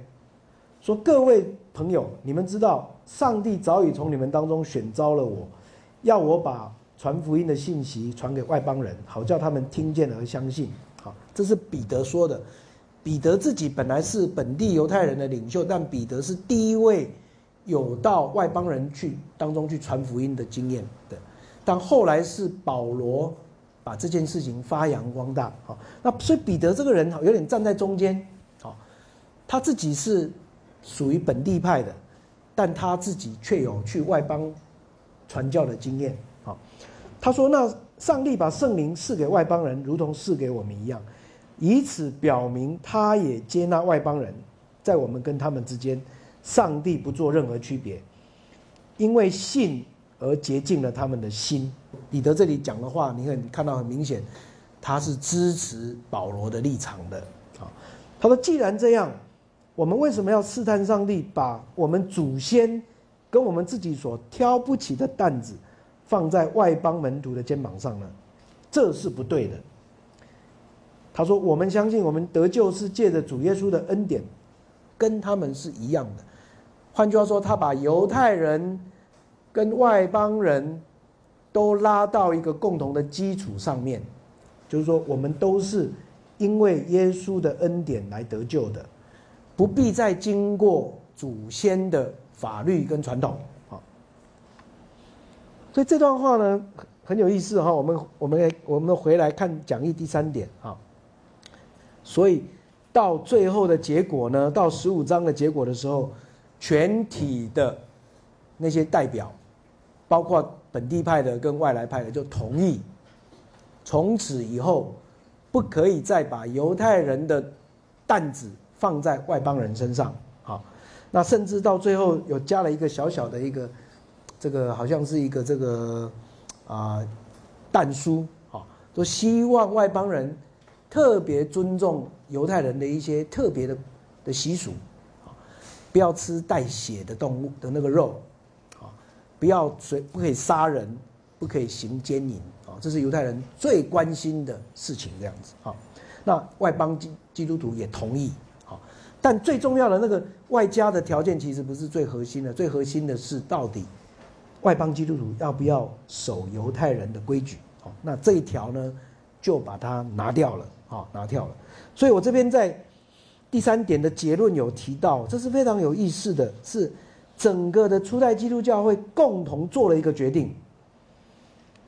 说：‘各位朋友，你们知道，上帝早已从你们当中选召了我，要我把传福音的信息传给外邦人，好叫他们听见而相信。’好，这是彼得说的。”彼得自己本来是本地犹太人的领袖，但彼得是第一位有到外邦人去当中去传福音的经验的。但后来是保罗把这件事情发扬光大，好，那所以彼得这个人有点站在中间，好，他自己是属于本地派的，但他自己却有去外邦传教的经验，好，他说：“那上帝把圣灵赐给外邦人，如同赐给我们一样。”以此表明，他也接纳外邦人，在我们跟他们之间，上帝不做任何区别，因为信而洁净了他们的心。彼得这里讲的话，你很看到很明显，他是支持保罗的立场的。啊，他说：“既然这样，我们为什么要试探上帝，把我们祖先跟我们自己所挑不起的担子，放在外邦门徒的肩膀上呢？这是不对的。”他说：“我们相信，我们得救是借着主耶稣的恩典，跟他们是一样的。换句话说，他把犹太人跟外邦人都拉到一个共同的基础上面，就是说，我们都是因为耶稣的恩典来得救的，不必再经过祖先的法律跟传统。好，所以这段话呢很有意思哈。我们我们我们回来看讲义第三点啊。”所以，到最后的结果呢？到十五章的结果的时候，全体的那些代表，包括本地派的跟外来派的，就同意，从此以后不可以再把犹太人的担子放在外邦人身上。好，那甚至到最后有加了一个小小的一个，这个好像是一个这个啊，弹书，好，都希望外邦人特别尊重犹太人的一些特别的的习俗。不要吃带血的动物的那个肉，不要随不可以杀人，不可以行奸淫，啊，这是犹太人最关心的事情，这样子，啊，那外邦基基督徒也同意，啊，但最重要的那个外加的条件其实不是最核心的，最核心的是到底外邦基督徒要不要守犹太人的规矩，哦，那这一条呢就把它拿掉了，啊，拿掉了，所以我这边在。第三点的结论有提到，这是非常有意思的，是整个的初代基督教会共同做了一个决定。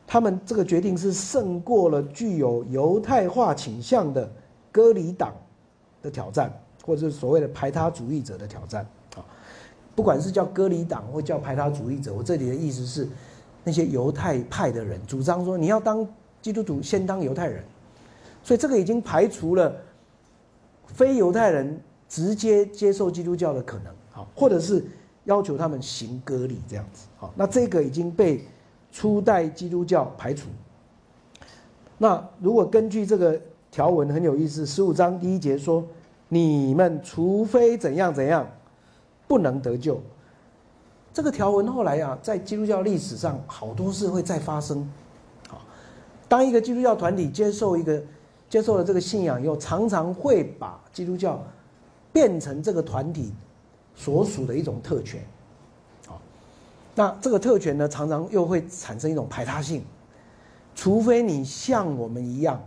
他们这个决定是胜过了具有犹太化倾向的割礼党的挑战，或者是所谓的排他主义者的挑战啊。不管是叫割礼党或叫排他主义者，我这里的意思是，那些犹太派的人主张说，你要当基督徒，先当犹太人，所以这个已经排除了。非犹太人直接接受基督教的可能，啊，或者是要求他们行割礼这样子，好，那这个已经被初代基督教排除。那如果根据这个条文很有意思，十五章第一节说：“你们除非怎样怎样，不能得救。”这个条文后来啊，在基督教历史上好多事会再发生。好，当一个基督教团体接受一个。接受了这个信仰以后，常常会把基督教变成这个团体所属的一种特权，啊，那这个特权呢，常常又会产生一种排他性，除非你像我们一样，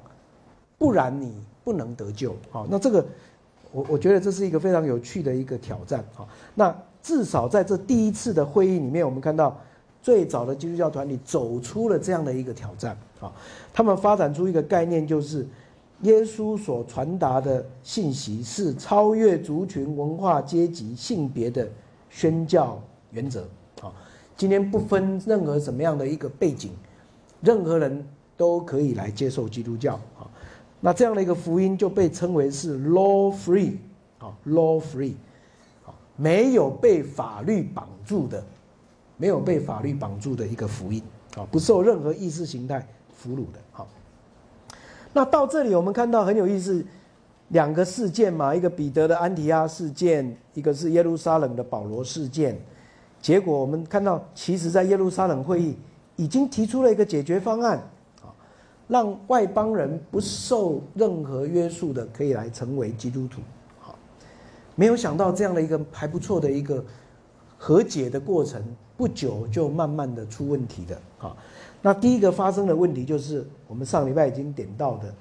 不然你不能得救。啊，那这个我我觉得这是一个非常有趣的一个挑战。好，那至少在这第一次的会议里面，我们看到最早的基督教团体走出了这样的一个挑战。啊，他们发展出一个概念，就是。耶稣所传达的信息是超越族群、文化、阶级、性别的宣教原则。啊，今天不分任何什么样的一个背景，任何人都可以来接受基督教。啊，那这样的一个福音就被称为是 law free。啊，law free。啊，没有被法律绑住的，没有被法律绑住的一个福音。啊，不受任何意识形态俘虏的。好。那到这里，我们看到很有意思，两个事件嘛，一个彼得的安提阿事件，一个是耶路撒冷的保罗事件。结果我们看到，其实在耶路撒冷会议已经提出了一个解决方案，啊，让外邦人不受任何约束的可以来成为基督徒。好，没有想到这样的一个还不错的一个和解的过程，不久就慢慢的出问题的，啊。那第一个发生的问题就是我们上礼拜已经点到的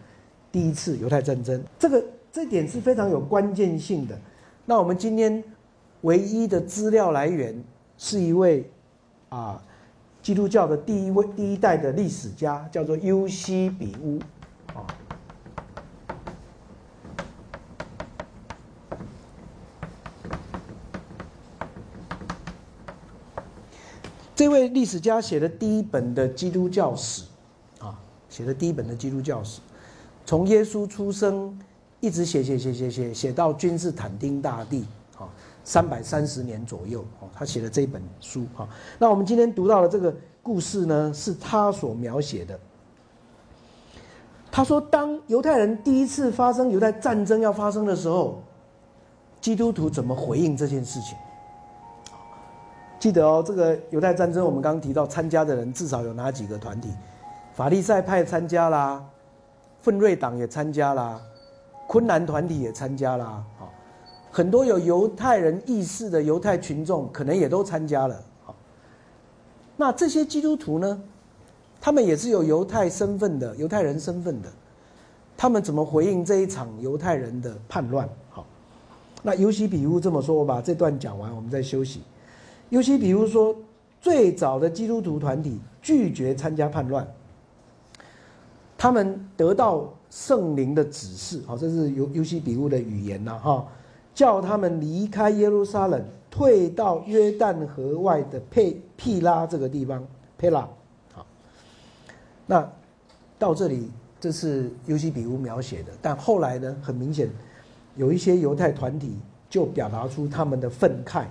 第一次犹太战争，这个这点是非常有关键性的。那我们今天唯一的资料来源是一位啊基督教的第一位第一代的历史家，叫做尤西比乌啊。这位历史家写的第一本的基督教史，啊，写的第一本的基督教史，从耶稣出生一直写写写写写写到君士坦丁大帝，啊，三百三十年左右，哦，他写的这本书，哈，那我们今天读到的这个故事呢，是他所描写的。他说，当犹太人第一次发生犹太战争要发生的时候，基督徒怎么回应这件事情？记得哦，这个犹太战争，我们刚刚提到参加的人至少有哪几个团体？法利赛派参加啦，奋锐党也参加啦，昆南团体也参加啦，好，很多有犹太人意识的犹太群众可能也都参加了。好，那这些基督徒呢？他们也是有犹太身份的，犹太人身份的，他们怎么回应这一场犹太人的叛乱？好，那尤其比如这么说，我把这段讲完，我们再休息。尤其比如说，最早的基督徒团体拒绝参加叛乱，他们得到圣灵的指示，好，这是尤尤西比乌的语言呐，哈，叫他们离开耶路撒冷，退到约旦河外的佩庇拉这个地方，佩拉。好，那到这里这是尤西比乌描写的，但后来呢，很明显有一些犹太团体就表达出他们的愤慨。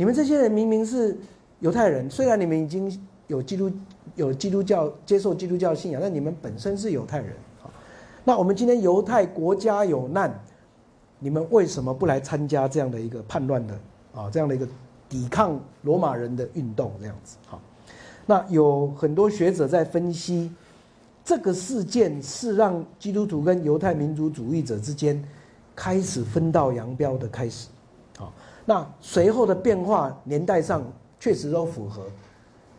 你们这些人明明是犹太人，虽然你们已经有基督有基督教接受基督教信仰，但你们本身是犹太人。那我们今天犹太国家有难，你们为什么不来参加这样的一个叛乱的啊这样的一个抵抗罗马人的运动这样子？好，那有很多学者在分析，这个事件是让基督徒跟犹太民族主义者之间开始分道扬镳的开始。好，那随后的变化年代上确实都符合。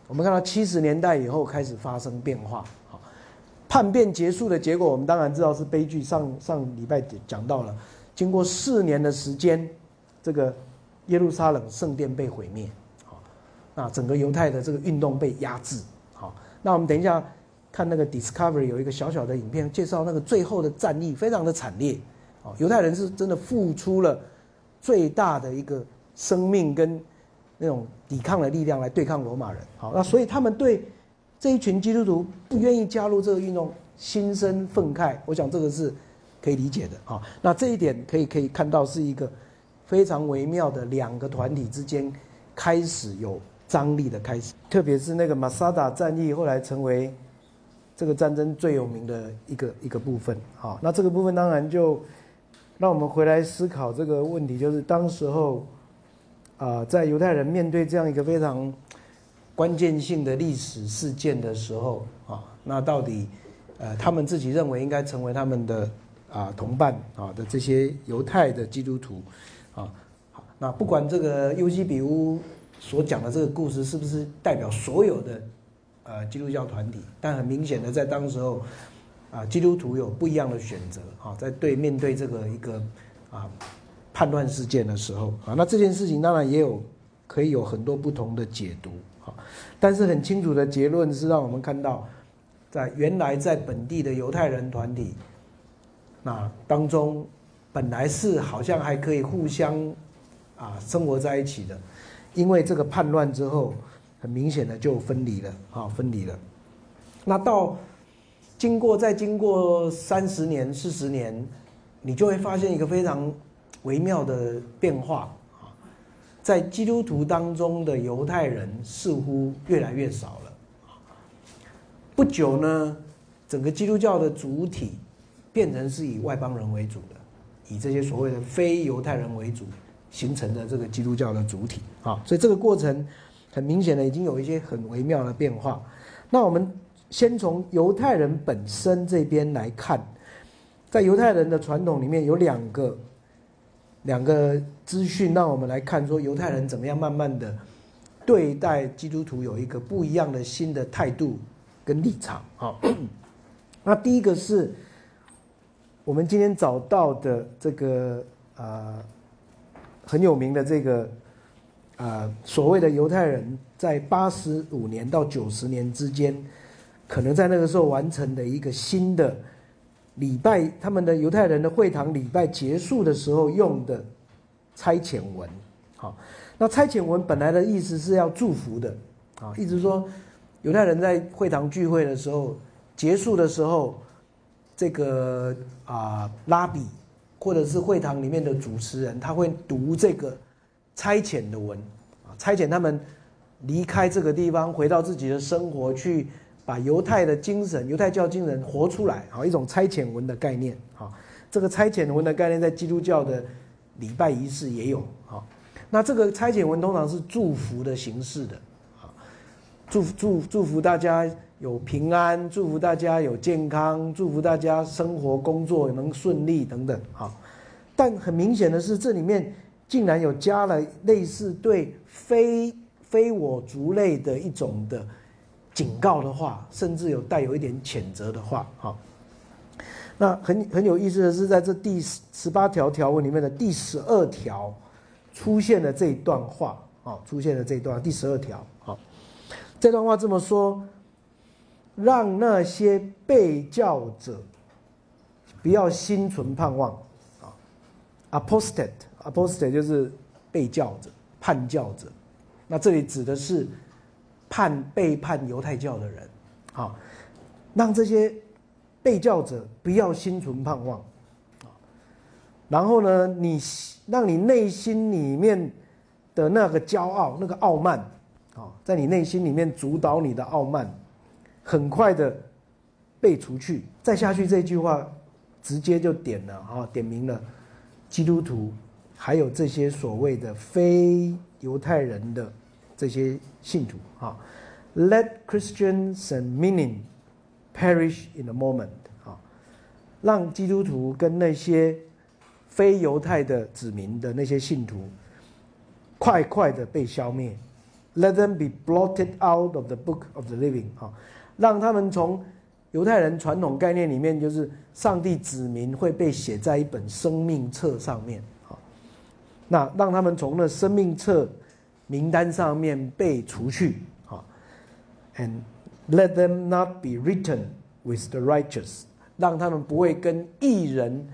我们看到七十年代以后开始发生变化。叛变结束的结果，我们当然知道是悲剧。上上礼拜讲到了，经过四年的时间，这个耶路撒冷圣殿被毁灭，好，那整个犹太的这个运动被压制，好，那我们等一下看那个 Discovery 有一个小小的影片，介绍那个最后的战役非常的惨烈，哦，犹太人是真的付出了最大的一个生命跟那种抵抗的力量来对抗罗马人，好，那所以他们对。这一群基督徒不愿意加入这个运动，心生愤慨。我想这个是可以理解的啊。那这一点可以可以看到是一个非常微妙的两个团体之间开始有张力的开始。特别是那个马萨达战役，后来成为这个战争最有名的一个一个部分。好，那这个部分当然就让我们回来思考这个问题，就是当时候啊，在犹太人面对这样一个非常。关键性的历史事件的时候啊，那到底，呃，他们自己认为应该成为他们的啊同伴啊的这些犹太的基督徒，啊，好，那不管这个尤西比乌所讲的这个故事是不是代表所有的呃基督教团体，但很明显的在当时候啊，基督徒有不一样的选择啊，在对面对这个一个啊叛乱事件的时候啊，那这件事情当然也有可以有很多不同的解读啊。但是很清楚的结论是让我们看到，在原来在本地的犹太人团体，那当中本来是好像还可以互相啊生活在一起的，因为这个叛乱之后，很明显的就分离了啊分离了。那到经过再经过三十年四十年，你就会发现一个非常微妙的变化啊。在基督徒当中的犹太人似乎越来越少了。不久呢，整个基督教的主体变成是以外邦人为主的，以这些所谓的非犹太人为主形成的这个基督教的主体啊。所以这个过程很明显的已经有一些很微妙的变化。那我们先从犹太人本身这边来看，在犹太人的传统里面有两个。两个资讯让我们来看，说犹太人怎么样慢慢的对待基督徒有一个不一样的新的态度跟立场啊。那第一个是我们今天找到的这个啊很有名的这个啊所谓的犹太人在八十五年到九十年之间，可能在那个时候完成的一个新的。礼拜，他们的犹太人的会堂礼拜结束的时候用的差遣文，好，那差遣文本来的意思是要祝福的，啊，一直说犹太人在会堂聚会的时候结束的时候，这个啊拉比或者是会堂里面的主持人，他会读这个差遣的文，啊，差遣他们离开这个地方，回到自己的生活去。把犹太的精神、犹太教精神活出来，好一种差遣文的概念，好，这个差遣文的概念在基督教的礼拜仪式也有，好，那这个差遣文通常是祝福的形式的，好，祝祝祝福大家有平安，祝福大家有健康，祝福大家生活工作能顺利等等，好，但很明显的是，这里面竟然有加了类似对非非我族类的一种的。警告的话，甚至有带有一点谴责的话，哈。那很很有意思的是，在这第十八条条文里面的第十二条出现了这一段话，啊，出现了这一段第十二条，好，这段话这么说：让那些被教者不要心存盼望，啊，apostate，apostate 就是被教者、叛教者。那这里指的是叛背叛犹太教的人，啊，让这些被教者不要心存盼望，啊，然后呢，你让你内心里面的那个骄傲、那个傲慢，啊，在你内心里面主导你的傲慢，很快的被除去。再下去这句话，直接就点了啊，点明了基督徒。还有这些所谓的非犹太人的这些信徒啊，Let Christians and meaning perish in a moment 啊，让基督徒跟那些非犹太的子民的那些信徒快快的被消灭，Let them be blotted out of the book of the living 啊，让他们从犹太人传统概念里面，就是上帝子民会被写在一本生命册上面啊。那让他们从那生命册名单上面被除去，啊，and let them not be written with the righteous，让他们不会跟异人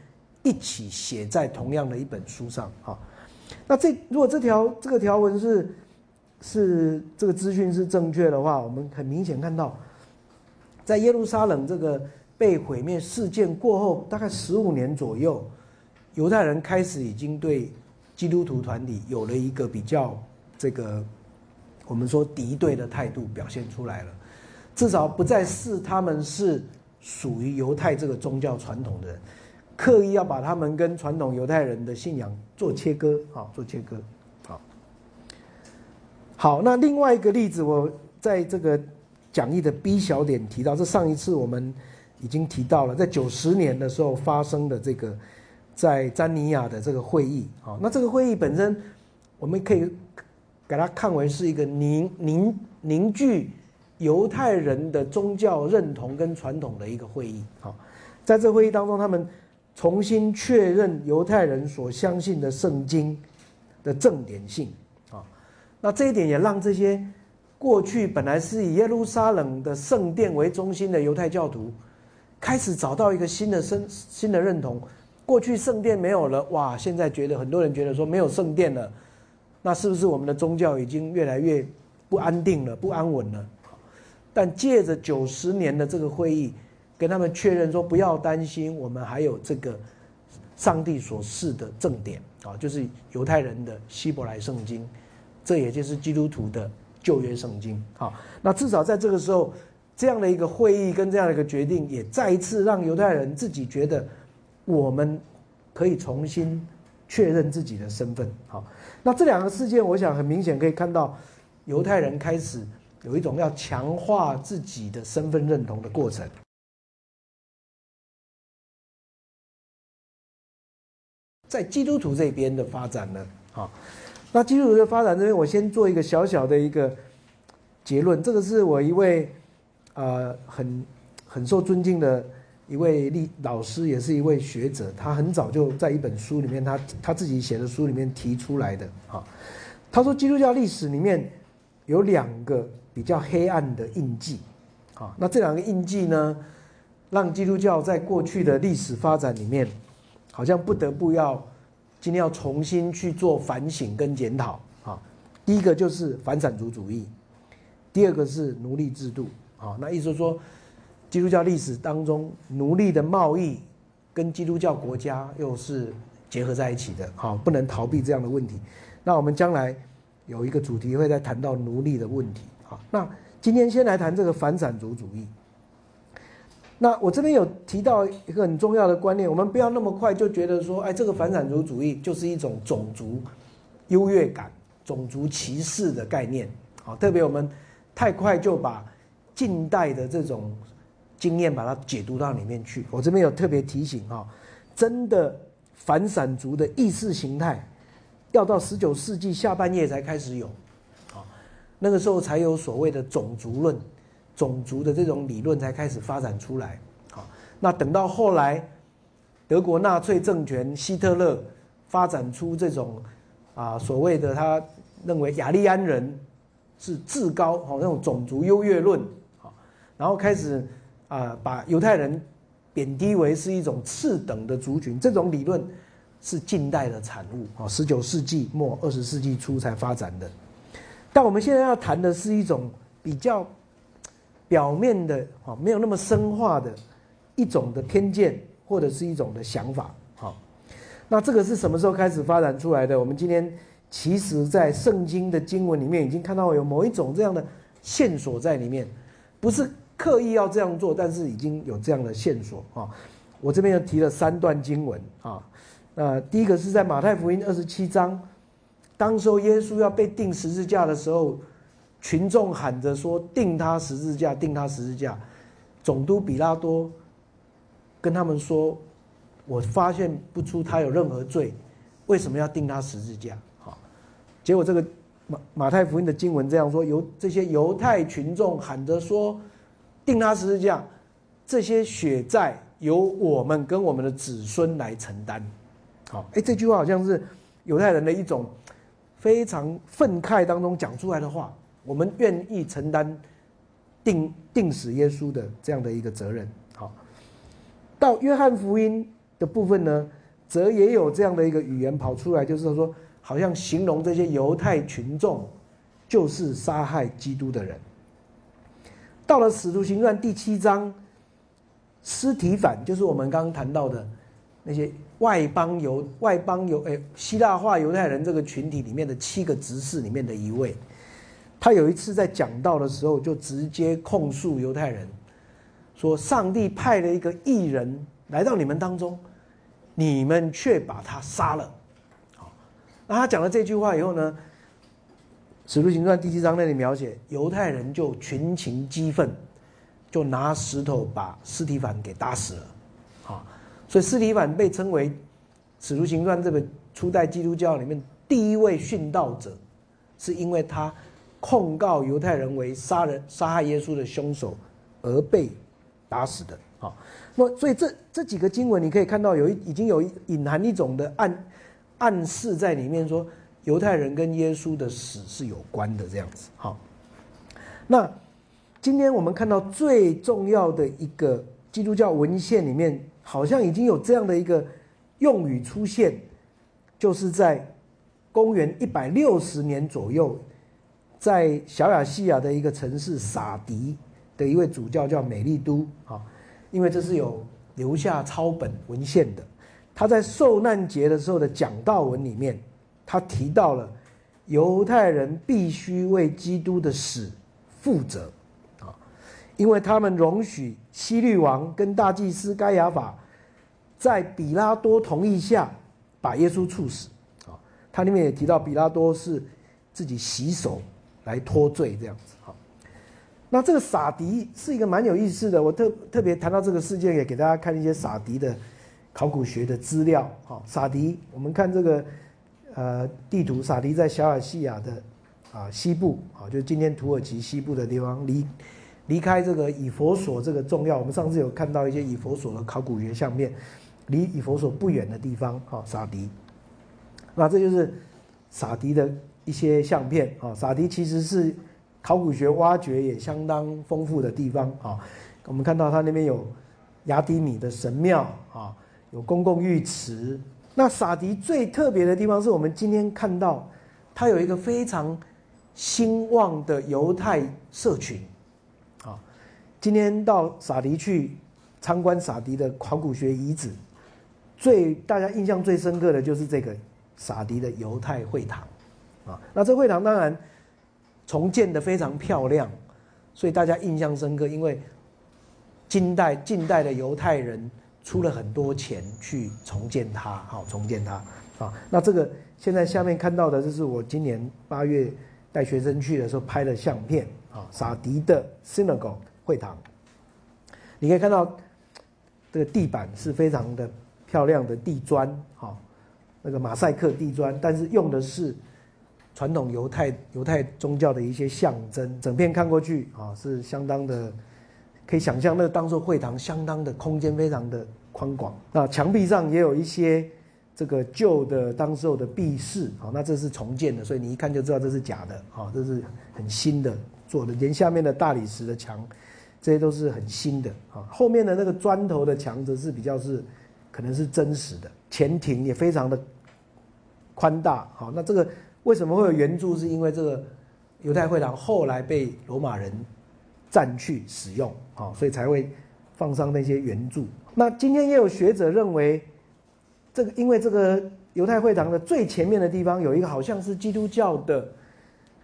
一起写在同样的一本书上，啊，那这如果这条这个条文是是这个资讯是正确的话，我们很明显看到，在耶路撒冷这个被毁灭事件过后，大概十五年左右，犹太人开始已经对。基督徒团体有了一个比较这个，我们说敌对的态度表现出来了，至少不再视他们是属于犹太这个宗教传统的人，刻意要把他们跟传统犹太人的信仰做切割，啊，做切割，好，好，那另外一个例子，我在这个讲义的 B 小点提到，这上一次我们已经提到了，在九十年的时候发生的这个。在詹尼亚的这个会议，啊，那这个会议本身，我们可以给它看为是一个凝凝凝聚犹太人的宗教认同跟传统的一个会议，好，在这会议当中，他们重新确认犹太人所相信的圣经的正典性，啊，那这一点也让这些过去本来是以耶路撒冷的圣殿为中心的犹太教徒，开始找到一个新的生新的认同。过去圣殿没有了，哇！现在觉得很多人觉得说没有圣殿了，那是不是我们的宗教已经越来越不安定了、不安稳了？但借着九十年的这个会议，跟他们确认说不要担心，我们还有这个上帝所示的正典啊，就是犹太人的希伯来圣经，这也就是基督徒的旧约圣经啊。那至少在这个时候，这样的一个会议跟这样的一个决定，也再一次让犹太人自己觉得。我们可以重新确认自己的身份。好，那这两个事件，我想很明显可以看到，犹太人开始有一种要强化自己的身份认同的过程。在基督徒这边的发展呢，好，那基督徒的发展这边，我先做一个小小的一个结论。这个是我一位呃很很受尊敬的。一位历老师，也是一位学者，他很早就在一本书里面，他他自己写的书里面提出来的啊。他说，基督教历史里面有两个比较黑暗的印记啊。那这两个印记呢，让基督教在过去的历史发展里面，好像不得不要今天要重新去做反省跟检讨啊。第一个就是反产族主义，第二个是奴隶制度啊。那意思说。基督教历史当中，奴隶的贸易跟基督教国家又是结合在一起的，好，不能逃避这样的问题。那我们将来有一个主题会再谈到奴隶的问题，好，那今天先来谈这个反产族主义。那我这边有提到一个很重要的观念，我们不要那么快就觉得说，哎，这个反产族主义就是一种种族优越感、种族歧视的概念，好，特别我们太快就把近代的这种。经验把它解读到里面去。我这边有特别提醒哈，真的反散族的意识形态，要到十九世纪下半叶才开始有，啊，那个时候才有所谓的种族论，种族的这种理论才开始发展出来。好，那等到后来，德国纳粹政权希特勒发展出这种啊所谓的他认为雅利安人是至高，好那种种族优越论，好，然后开始。啊，把犹太人贬低为是一种次等的族群，这种理论是近代的产物啊，十九世纪末二十世纪初才发展的。但我们现在要谈的是一种比较表面的啊，没有那么深化的一种的偏见或者是一种的想法。好，那这个是什么时候开始发展出来的？我们今天其实在圣经的经文里面已经看到有某一种这样的线索在里面，不是刻意要这样做，但是已经有这样的线索啊。我这边又提了三段经文啊。那第一个是在马太福音二十七章，当时候耶稣要被钉十字架的时候，群众喊着说：“钉他十字架，钉他十字架。”总督比拉多跟他们说：“我发现不出他有任何罪，为什么要钉他十字架？”好，结果这个马马太福音的经文这样说：由这些犹太群众喊着说：“定他十字架，这些血债由我们跟我们的子孙来承担。”好，哎，这句话好像是犹太人的一种非常愤慨当中讲出来的话。我们愿意承担定定死耶稣的这样的一个责任。好，到约翰福音的部分呢，则也有这样的一个语言跑出来，就是说，好像形容这些犹太群众就是杀害基督的人。到了使徒行传第七章，尸体反就是我们刚刚谈到的那些。外邦犹外邦犹诶希腊化犹太人这个群体里面的七个执事里面的一位，他有一次在讲道的时候，就直接控诉犹太人，说上帝派了一个异人来到你们当中，你们却把他杀了。好，那他讲了这句话以后呢，《使徒行传》第七章那里描写，犹太人就群情激愤，就拿石头把尸体反给打死了。啊。所以，斯提凡被称为《使徒行传》这个初代基督教里面第一位殉道者，是因为他控告犹太人为杀人、杀害耶稣的凶手而被打死的。啊，那所以这这几个经文你可以看到，有一已经有隐含一种的暗暗示在里面，说犹太人跟耶稣的死是有关的这样子。好，那今天我们看到最重要的一个基督教文献里面。好像已经有这样的一个用语出现，就是在公元一百六十年左右，在小亚细亚的一个城市撒迪的一位主教叫美丽都啊，因为这是有留下抄本文献的。他在受难节的时候的讲道文里面，他提到了犹太人必须为基督的死负责。啊。因为他们容许希律王跟大祭司该亚法在比拉多同意下把耶稣处死，啊，他里面也提到比拉多是自己洗手来脱罪这样子，好，那这个撒迪是一个蛮有意思的，我特特别谈到这个事件，也给大家看一些撒迪的考古学的资料，好，撒迪，我们看这个呃地图，撒迪在小亚细亚的啊西部，啊，就是今天土耳其西部的地方，离。离开这个以佛所这个重要，我们上次有看到一些以佛所的考古学相片，离以佛所不远的地方，哈，撒迪。那这就是撒迪的一些相片，啊，撒迪其实是考古学挖掘也相当丰富的地方，啊，我们看到它那边有雅迪米的神庙，啊，有公共浴池。那撒迪最特别的地方是我们今天看到，它有一个非常兴旺的犹太社群。今天到撒迪去参观撒迪的考古学遗址，最大家印象最深刻的就是这个撒迪的犹太会堂，啊，那这会堂当然重建的非常漂亮，所以大家印象深刻，因为近代近代的犹太人出了很多钱去重建它，好重建它，啊，那这个现在下面看到的，这是我今年八月带学生去的时候拍的相片，啊，撒迪的 synagogue。会堂，你可以看到这个地板是非常的漂亮的地砖，哈，那个马赛克地砖，但是用的是传统犹太犹太宗教的一些象征。整片看过去啊，是相当的，可以想象那个当做会堂，相当的空间非常的宽广。那墙壁上也有一些这个旧的当时候的壁饰，好，那这是重建的，所以你一看就知道这是假的，好，这是很新的做的，连下面的大理石的墙。这些都是很新的啊，后面的那个砖头的墙则是比较是可能是真实的，前庭也非常的宽大。好，那这个为什么会有圆柱？是因为这个犹太会堂后来被罗马人占去使用，好，所以才会放上那些圆柱。那今天也有学者认为，这个因为这个犹太会堂的最前面的地方有一个好像是基督教的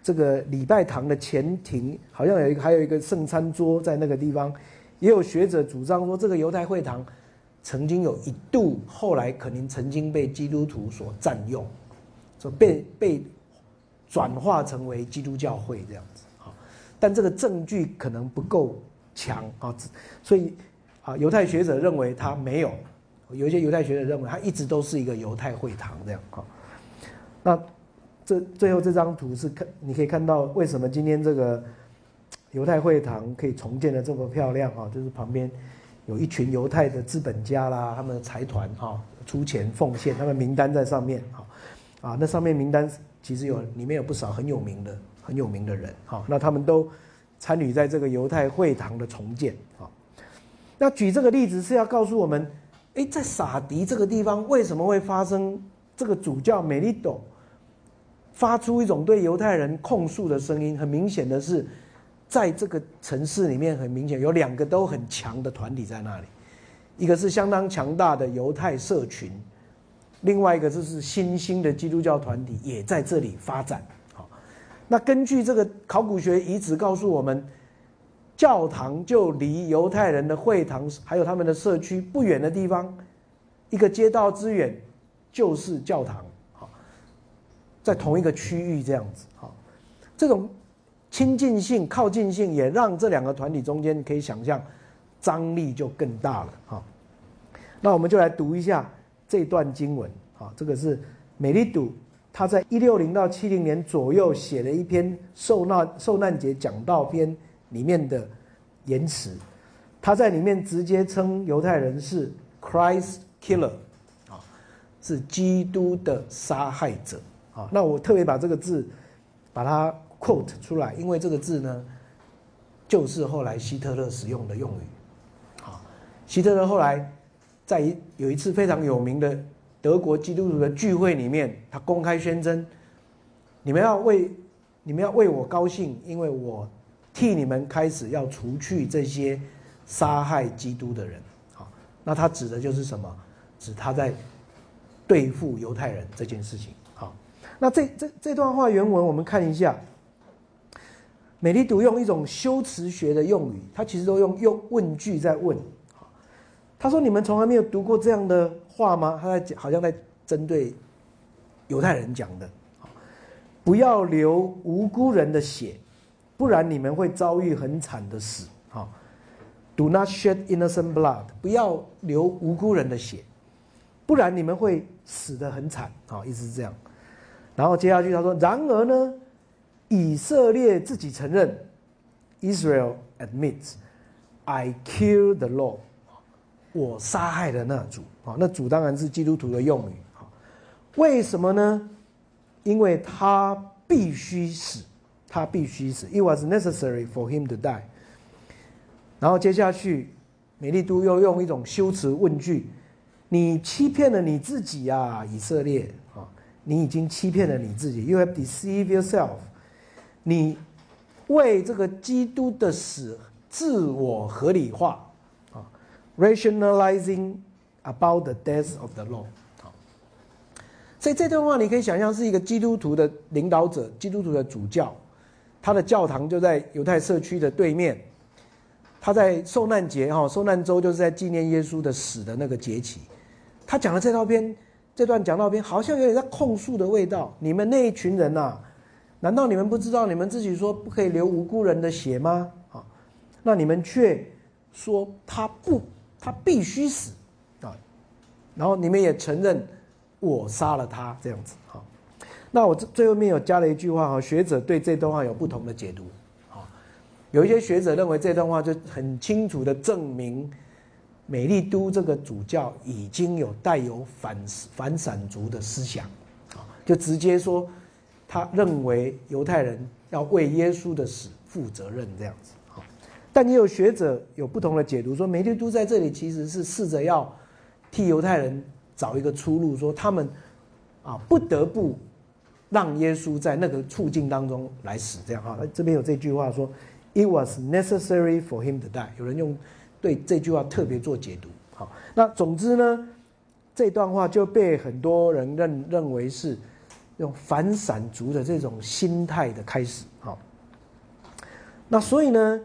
这个礼拜堂的前庭，好像有一个还有一个圣餐桌在那个地方。也有学者主张说，这个犹太会堂曾经有一度，后来可能曾经被基督徒所占用，所被被转化成为基督教会这样子。但这个证据可能不够强啊，所以。啊，犹太学者认为他没有，有一些犹太学者认为他一直都是一个犹太会堂这样啊。那这最后这张图是看，你可以看到为什么今天这个犹太会堂可以重建的这么漂亮啊？就是旁边有一群犹太的资本家啦，他们的财团哈出钱奉献，他们名单在上面哈。啊，那上面名单其实有里面有不少很有名的很有名的人好，那他们都参与在这个犹太会堂的重建啊。那举这个例子是要告诉我们，哎，在撒迪这个地方为什么会发生这个主教美利斗发出一种对犹太人控诉的声音？很明显的是，在这个城市里面，很明显有两个都很强的团体在那里，一个是相当强大的犹太社群，另外一个就是新兴的基督教团体也在这里发展。那根据这个考古学遗址告诉我们。教堂就离犹太人的会堂还有他们的社区不远的地方，一个街道之远就是教堂，好，在同一个区域这样子，好，这种亲近性、靠近性也让这两个团体中间可以想象张力就更大了，好，那我们就来读一下这段经文，好，这个是美丽笃他在一六零到七零年左右写了一篇受难受难节讲道篇。里面的言辞，他在里面直接称犹太人是 Christ killer，啊，是基督的杀害者，啊，那我特别把这个字把它 quote 出来，因为这个字呢，就是后来希特勒使用的用语，啊，希特勒后来在一有一次非常有名的德国基督徒的聚会里面，他公开宣称，你们要为你们要为我高兴，因为我。替你们开始要除去这些杀害基督的人，好，那他指的就是什么？指他在对付犹太人这件事情。好，那这这这段话原文我们看一下。美丽读用一种修辞学的用语，他其实都用用问句在问。他说：“你们从来没有读过这样的话吗？”他在讲，好像在针对犹太人讲的。不要流无辜人的血。不然你们会遭遇很惨的死。哈，Do not shed innocent blood，不要流无辜人的血，不然你们会死得很惨。好，意思是这样。然后接下去他说：“然而呢，以色列自己承认，Israel admits I kill the law 我杀害了那主。啊，那主当然是基督徒的用语。啊，为什么呢？因为他必须死。”他必须死。It was necessary for him to die。然后接下去，美丽都又用一种修辞问句：“你欺骗了你自己呀，以色列啊！你已经欺骗了你自己。You have deceived yourself。你为这个基督的死自我合理化，rationalizing about the death of the Lord。好，所以这段话你可以想象是一个基督徒的领导者，基督徒的主教。他的教堂就在犹太社区的对面。他在受难节哈，受难周就是在纪念耶稣的死的那个节期。他讲的这套篇，这段讲道篇好像有点在控诉的味道。你们那一群人呐，难道你们不知道你们自己说不可以流无辜人的血吗？啊，那你们却说他不，他必须死啊。然后你们也承认我杀了他这样子哈。那我最最后面有加了一句话哈，学者对这段话有不同的解读，啊，有一些学者认为这段话就很清楚的证明，美丽都这个主教已经有带有反反散族的思想，啊，就直接说他认为犹太人要为耶稣的死负责任这样子，但也有学者有不同的解读，说美丽都在这里其实是试着要替犹太人找一个出路，说他们啊不得不让耶稣在那个处境当中来死，这样哈。这边有这句话说，It was necessary for him to die。有人用对这句话特别做解读。好，那总之呢，这段话就被很多人认认为是用反闪族的这种心态的开始。好，那所以呢？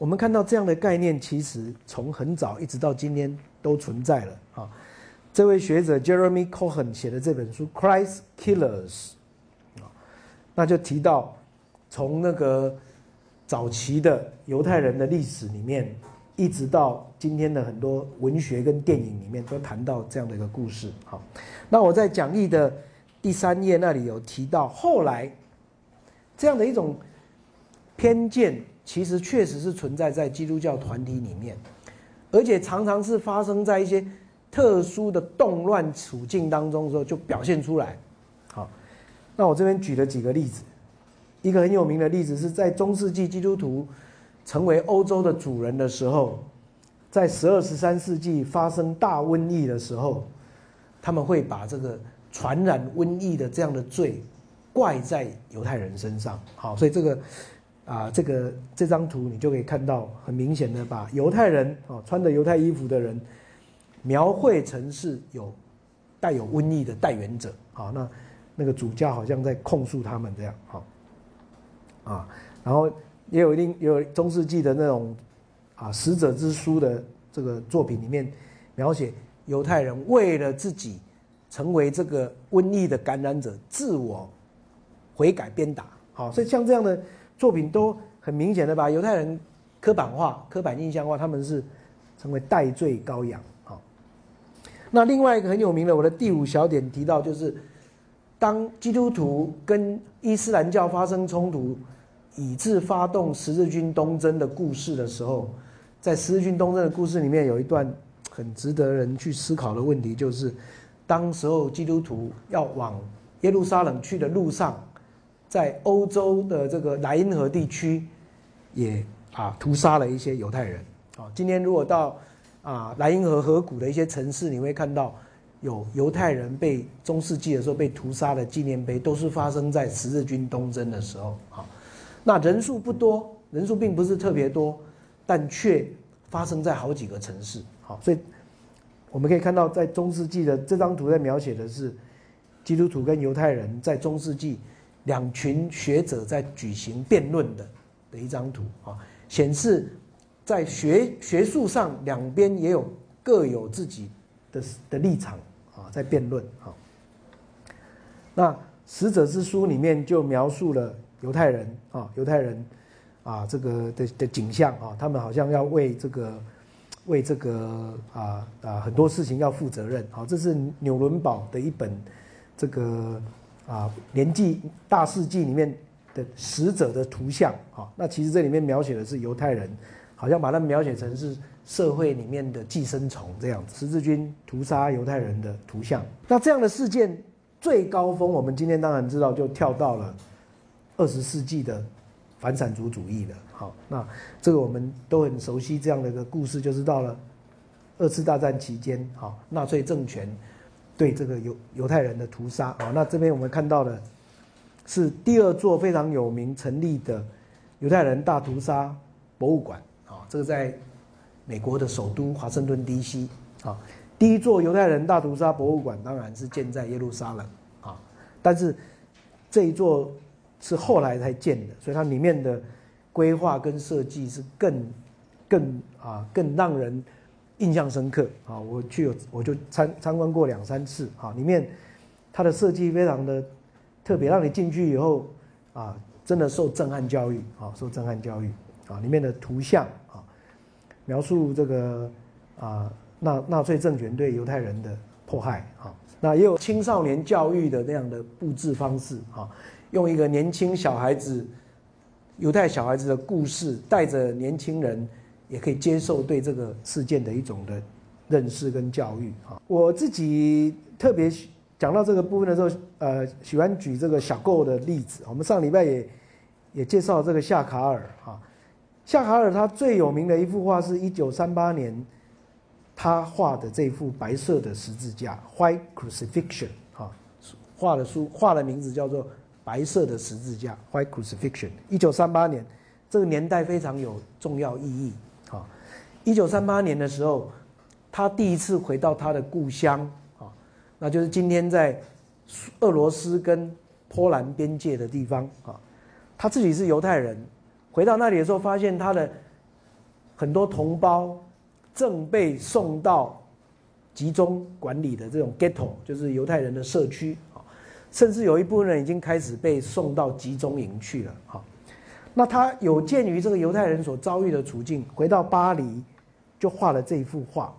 我们看到这样的概念，其实从很早一直到今天都存在了啊。这位学者 Jeremy Cohen 写的这本书《Christ Killers》啊，那就提到从那个早期的犹太人的历史里面，一直到今天的很多文学跟电影里面，都谈到这样的一个故事。好，那我在讲义的第三页那里有提到，后来这样的一种偏见。其实确实是存在在基督教团体里面，而且常常是发生在一些特殊的动乱处境当中的时候就表现出来。好，那我这边举了几个例子，一个很有名的例子是在中世纪基督徒成为欧洲的主人的时候，在十二十三世纪发生大瘟疫的时候，他们会把这个传染瘟疫的这样的罪怪在犹太人身上。好，所以这个。啊，这个这张图你就可以看到，很明显的把犹太人啊，穿着犹太衣服的人，描绘成是有带有瘟疫的代源者。好，那那个主教好像在控诉他们这样。好，啊，然后也有一定有中世纪的那种啊使者之书的这个作品里面，描写犹太人为了自己成为这个瘟疫的感染者，自我悔改鞭打。好，所以像这样的。作品都很明显的把犹太人刻板化、刻板印象化，他们是成为代罪羔羊。好，那另外一个很有名的，我的第五小点提到，就是当基督徒跟伊斯兰教发生冲突，以致发动十字军东征的故事的时候，在十字军东征的故事里面，有一段很值得人去思考的问题，就是当时候基督徒要往耶路撒冷去的路上。在欧洲的这个莱茵河地区，也啊屠杀了一些犹太人。啊，今天如果到啊莱茵河河谷的一些城市，你会看到有犹太人被中世纪的时候被屠杀的纪念碑，都是发生在十字军东征的时候。啊，那人数不多，人数并不是特别多，但却发生在好几个城市。好，所以我们可以看到，在中世纪的这张图在描写的是基督徒跟犹太人在中世纪。两群学者在举行辩论的的一张图啊，显示在学学术上两边也有各有自己的的立场啊，在辩论啊。那使者之书里面就描述了犹太人啊，犹太人啊这个的的景象啊，他们好像要为这个为这个啊啊很多事情要负责任啊，这是纽伦堡的一本这个。啊，年纪大世纪里面的使者的图像啊，那其实这里面描写的是犹太人，好像把它描写成是社会里面的寄生虫这样子。十字军屠杀犹太人的图像，那这样的事件最高峰，我们今天当然知道，就跳到了二十世纪的反闪族主义了。好，那这个我们都很熟悉这样的一个故事，就是到了二次大战期间，好，纳粹政权。对这个犹犹太人的屠杀啊，那这边我们看到的是第二座非常有名成立的犹太人大屠杀博物馆啊，这个在美国的首都华盛顿 D.C. 啊，第一座犹太人大屠杀博物馆当然是建在耶路撒冷啊，但是这一座是后来才建的，所以它里面的规划跟设计是更更啊更让人。印象深刻啊！我去我就参参观过两三次啊，里面它的设计非常的特别，让你进去以后啊，真的受震撼教育啊，受震撼教育啊！里面的图像啊，描述这个啊纳纳粹政权对犹太人的迫害啊，那也有青少年教育的那样的布置方式啊，用一个年轻小孩子犹太小孩子的故事，带着年轻人。也可以接受对这个事件的一种的认识跟教育啊。我自己特别讲到这个部分的时候，呃，喜欢举这个小购的例子。我们上礼拜也也介绍这个夏卡尔啊。夏卡尔他最有名的一幅画是一九三八年，他画的这幅白色的十字架 （White Crucifixion） 啊，画的书画的名字叫做《白色的十字架》（White Crucifixion）。一九三八年，这个年代非常有重要意义。一九三八年的时候，他第一次回到他的故乡啊，那就是今天在俄罗斯跟波兰边界的地方啊。他自己是犹太人，回到那里的时候，发现他的很多同胞。正被送到集中管理的这种 ghetto，就是犹太人的社区啊，甚至有一部分人已经开始被送到集中营去了哈。那他有鉴于这个犹太人所遭遇的处境，回到巴黎就画了这一幅画。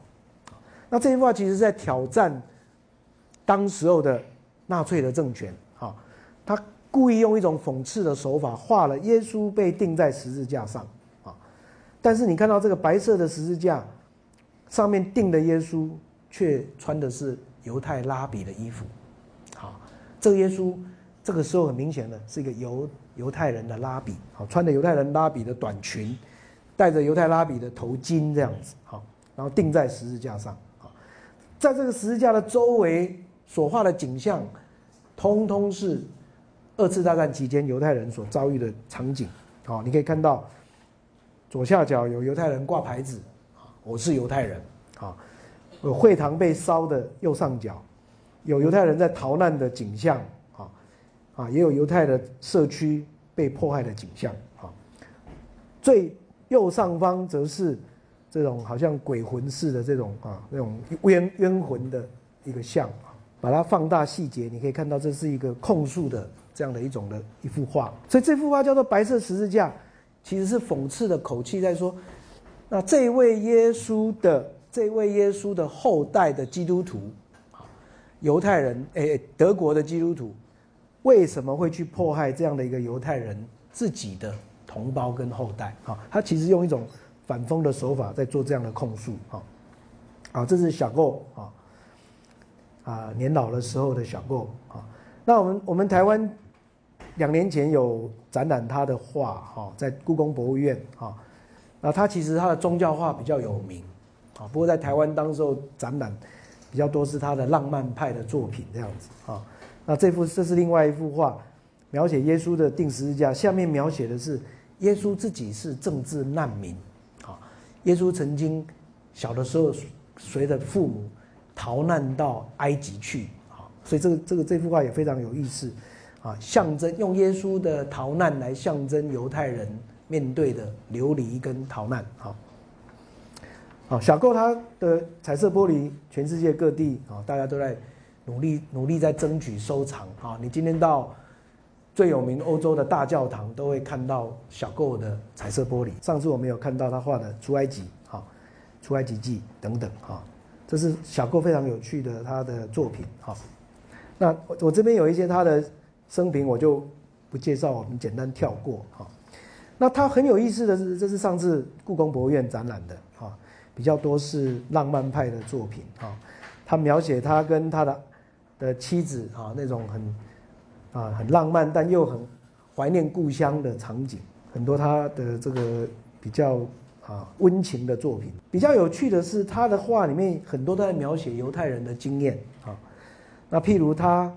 那这一幅画其实在挑战当时候的纳粹的政权啊，他故意用一种讽刺的手法画了耶稣被钉在十字架上啊，但是你看到这个白色的十字架。上面钉的耶稣却穿的是犹太拉比的衣服，好，这个耶稣这个时候很明显的是一个犹犹太人的拉比，好，穿的犹太人拉比的短裙，戴着犹太拉比的头巾这样子，好，然后钉在十字架上，好，在这个十字架的周围所画的景象，通通是二次大战期间犹太人所遭遇的场景，好，你可以看到左下角有犹太人挂牌子。我是犹太人，啊，有会堂被烧的右上角，有犹太人在逃难的景象，啊，啊，也有犹太的社区被迫害的景象，啊，最右上方则是这种好像鬼魂似的这种啊那种冤冤魂的一个像，把它放大细节，你可以看到这是一个控诉的这样的一种的一幅画，所以这幅画叫做白色十字架，其实是讽刺的口气在说。那这位耶稣的这位耶稣的后代的基督徒，犹太人，诶，德国的基督徒，为什么会去迫害这样的一个犹太人自己的同胞跟后代？啊，他其实用一种反讽的手法在做这样的控诉，啊，啊，这是小构啊，啊，年老的时候的小构啊。那我们我们台湾两年前有展览他的画，哈，在故宫博物院，哈。那他其实他的宗教画比较有名，啊，不过在台湾当时候展览比较多是他的浪漫派的作品这样子啊。那这幅这是另外一幅画，描写耶稣的定十字架，下面描写的是耶稣自己是政治难民，啊，耶稣曾经小的时候随着父母逃难到埃及去，啊，所以这个这个这幅画也非常有意思，啊，象征用耶稣的逃难来象征犹太人。面对的流离跟逃难，好，好，小购它的彩色玻璃，全世界各地啊，大家都在努力努力在争取收藏啊。你今天到最有名欧洲的大教堂，都会看到小购的彩色玻璃。上次我们有看到他画的出埃及，哈，出埃及记等等，哈，这是小购非常有趣的他的作品，哈。那我我这边有一些他的生平，我就不介绍，我们简单跳过，哈。那他很有意思的是，这是上次故宫博物院展览的啊，比较多是浪漫派的作品啊。他描写他跟他的的妻子啊那种很啊很浪漫但又很怀念故乡的场景，很多他的这个比较啊温情的作品。比较有趣的是，他的画里面很多都在描写犹太人的经验啊。那譬如他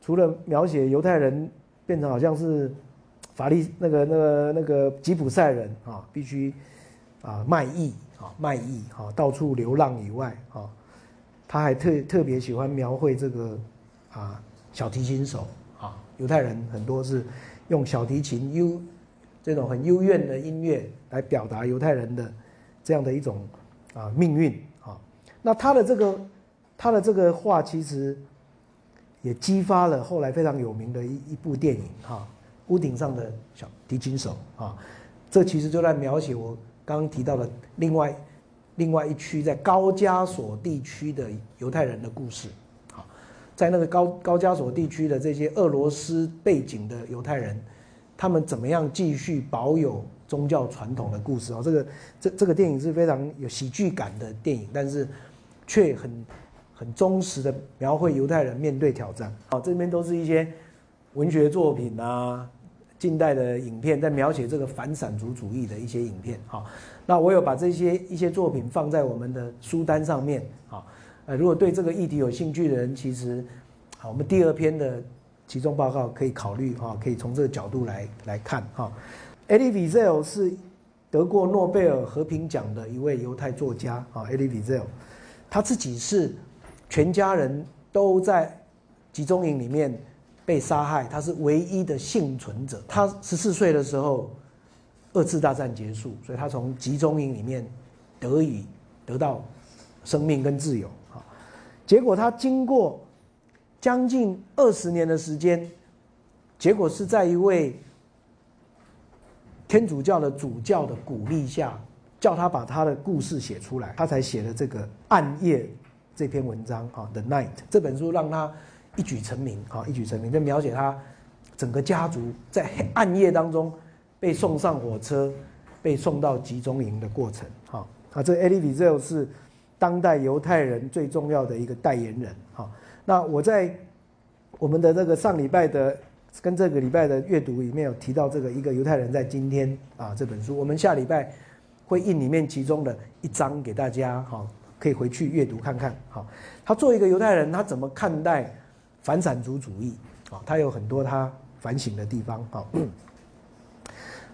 除了描写犹太人变成好像是。法利那个那个那个吉普赛人啊，必须啊卖艺啊卖艺啊到处流浪以外啊，他还特特别喜欢描绘这个啊小提琴手犹太人很多是用小提琴幽这种很幽怨的音乐来表达犹太人的这样的一种啊命运啊。那他的这个他的这个画其实也激发了后来非常有名的一一部电影哈。屋顶上的小提琴手啊，这其实就在描写我刚刚提到的另外另外一区在高加索地区的犹太人的故事，在那个高高加索地区的这些俄罗斯背景的犹太人，他们怎么样继续保有宗教传统的故事啊？这个这这个电影是非常有喜剧感的电影，但是却很很忠实的描绘犹太人面对挑战啊。这边都是一些文学作品啊。近代的影片，在描写这个反散族主义的一些影片。好，那我有把这些一些作品放在我们的书单上面。好，呃，如果对这个议题有兴趣的人，其实，好，我们第二篇的集中报告可以考虑哈，可以从这个角度来来看哈。Elie Wiesel 是得过诺贝尔和平奖的一位犹太作家啊，Elie Wiesel，他自己是全家人都在集中营里面被杀害，他是唯一的幸存者。他十四岁的时候，二次大战结束，所以他从集中营里面得以得到生命跟自由。结果他经过将近二十年的时间，结果是在一位。天主教的主教的鼓励下，叫他把他的故事写出来，他才写了这个《暗夜》这篇文章啊，《The Night》这本书让他一举成名啊，一举成名，就描写他整个家族在暗夜当中被送上火车，被送到集中营的过程。哈啊，这 Elie Wiesel 是当代犹太人最重要的一个代言人。哈，那我在我们的这个上礼拜的。跟这个礼拜的阅读里面有提到这个一个犹太人在今天啊这本书，我们下礼拜会印里面其中的一章给大家哈，可以回去阅读看看哈。他作为一个犹太人，他怎么看待反散族主义啊？他有很多他反省的地方哈。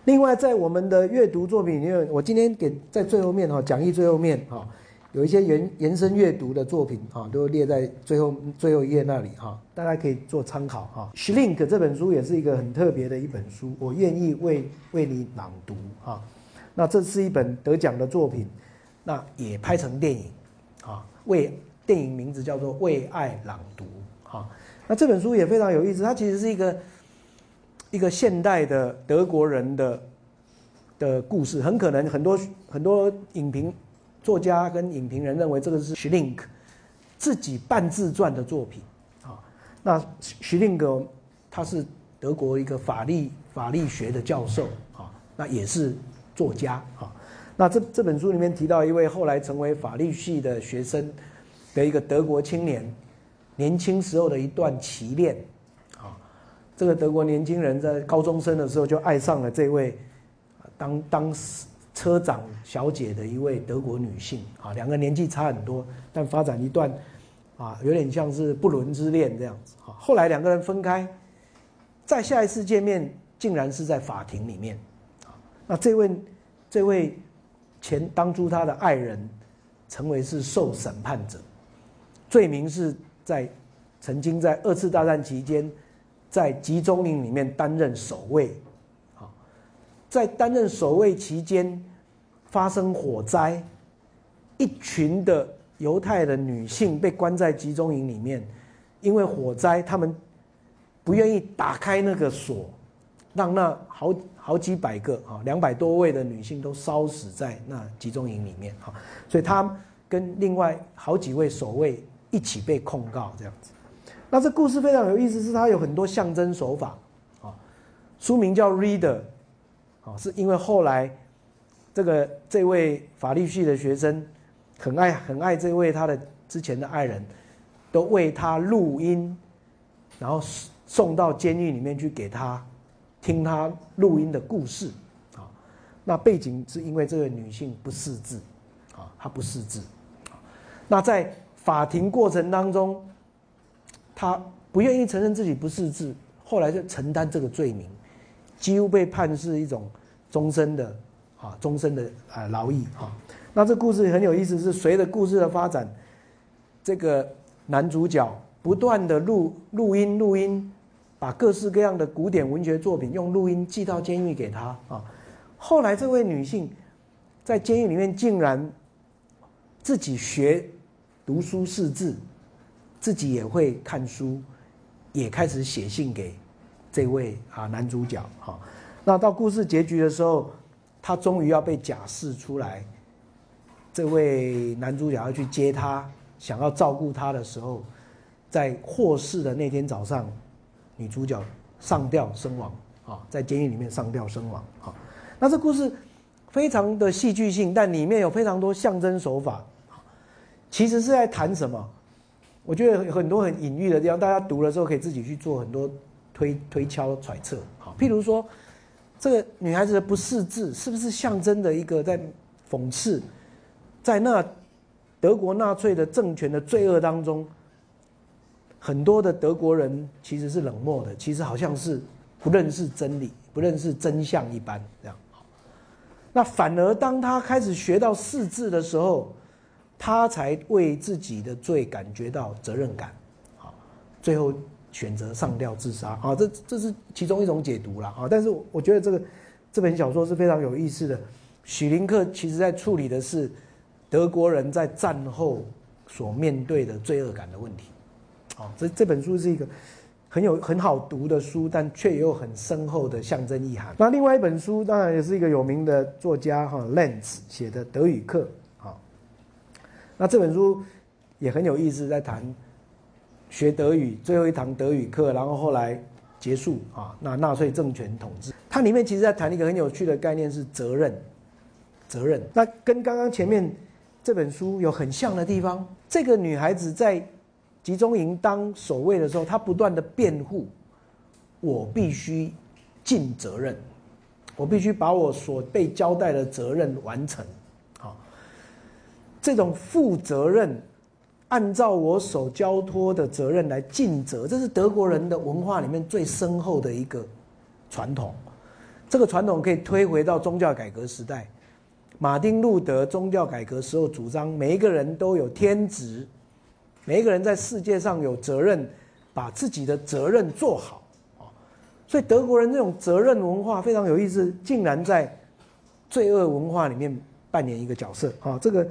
另外，在我们的阅读作品里面，我今天给在最后面哈讲义最后面哈。有一些延延伸阅读的作品啊，都列在最后最后一页那里哈，大家可以做参考哈。《Shrink》这本书也是一个很特别的一本书，我愿意为为你朗读哈。那这是一本得奖的作品，那也拍成电影啊，为电影名字叫做《为爱朗读》哈。那这本书也非常有意思，它其实是一个一个现代的德国人的的故事，很可能很多很多影评。作家跟影评人认为这个是 Schlink 自己半自传的作品啊。那 Schlink 他是德国一个法律法律学的教授啊，那也是作家啊。那这这本书里面提到一位后来成为法律系的学生的一个德国青年，年轻时候的一段奇恋啊。这个德国年轻人在高中生的时候就爱上了这位当当时。车长小姐的一位德国女性啊，两个年纪差很多，但发展一段啊，有点像是不伦之恋这样子啊。后来两个人分开，再下一次见面，竟然是在法庭里面啊。那这位这位前当初他的爱人，成为是受审判者，罪名是在曾经在二次大战期间，在集中营里面担任守卫，啊，在担任守卫期间。发生火灾，一群的犹太的女性被关在集中营里面，因为火灾，他们不愿意打开那个锁，让那好好几百个啊，两百多位的女性都烧死在那集中营里面哈，所以他跟另外好几位守卫一起被控告这样子。那这故事非常有意思，是它有很多象征手法啊。书名叫《Reader》，啊，是因为后来。这个这位法律系的学生很爱很爱这位他的之前的爱人，都为他录音，然后送到监狱里面去给他听他录音的故事啊。那背景是因为这个女性不识字啊，她不识字。那在法庭过程当中，她不愿意承认自己不识字，后来就承担这个罪名，几乎被判是一种终身的。啊，终身的啊劳役哈。那这故事很有意思，是随着故事的发展，这个男主角不断的录录音录音，把各式各样的古典文学作品用录音寄到监狱给他啊。后来这位女性在监狱里面竟然自己学读书识字，自己也会看书，也开始写信给这位啊男主角哈。那到故事结局的时候。他终于要被假释出来，这位男主角要去接他，想要照顾他的时候，在获释的那天早上，女主角上吊身亡啊，在监狱里面上吊身亡啊。那这故事非常的戏剧性，但里面有非常多象征手法，其实是在谈什么？我觉得很多很隐喻的地方，大家读了之后可以自己去做很多推推敲揣测。好，譬如说，这个女孩子的不识字，是不是象征的一个在讽刺，在那德国纳粹的政权的罪恶当中，很多的德国人其实是冷漠的，其实好像是不认识真理、不认识真相一般这样。那反而当他开始学到识字的时候，他才为自己的罪感觉到责任感，好，最后选择上吊自杀啊，这这是其中一种解读了啊。但是我觉得这个这本小说是非常有意思的。许林克其实在处理的是德国人在战后所面对的罪恶感的问题，啊，这这本书是一个很有很好读的书，但却也有很深厚的象征意涵。那另外一本书当然也是一个有名的作家哈 Lenz 写的《德语课》。那这本书也很有意思，在谈学德语最后一堂德语课，然后后来结束啊，那纳粹政权统治，它里面其实在谈一个很有趣的概念是责任，责任。那跟刚刚前面这本书有很像的地方，这个女孩子在集中营当守卫的时候，她不断的辩护，我必须尽责任，我必须把我所被交代的责任完成。这种负责任，按照我所交托的责任来尽责，这是德国人的文化里面最深厚的一个传统。这个传统可以推回到宗教改革时代，马丁路德宗教改革时候主张，每一个人都有天职，每一个人在世界上有责任，把自己的责任做好啊。所以德国人这种责任文化非常有意思，竟然在罪恶文化里面扮演一个角色啊。这个。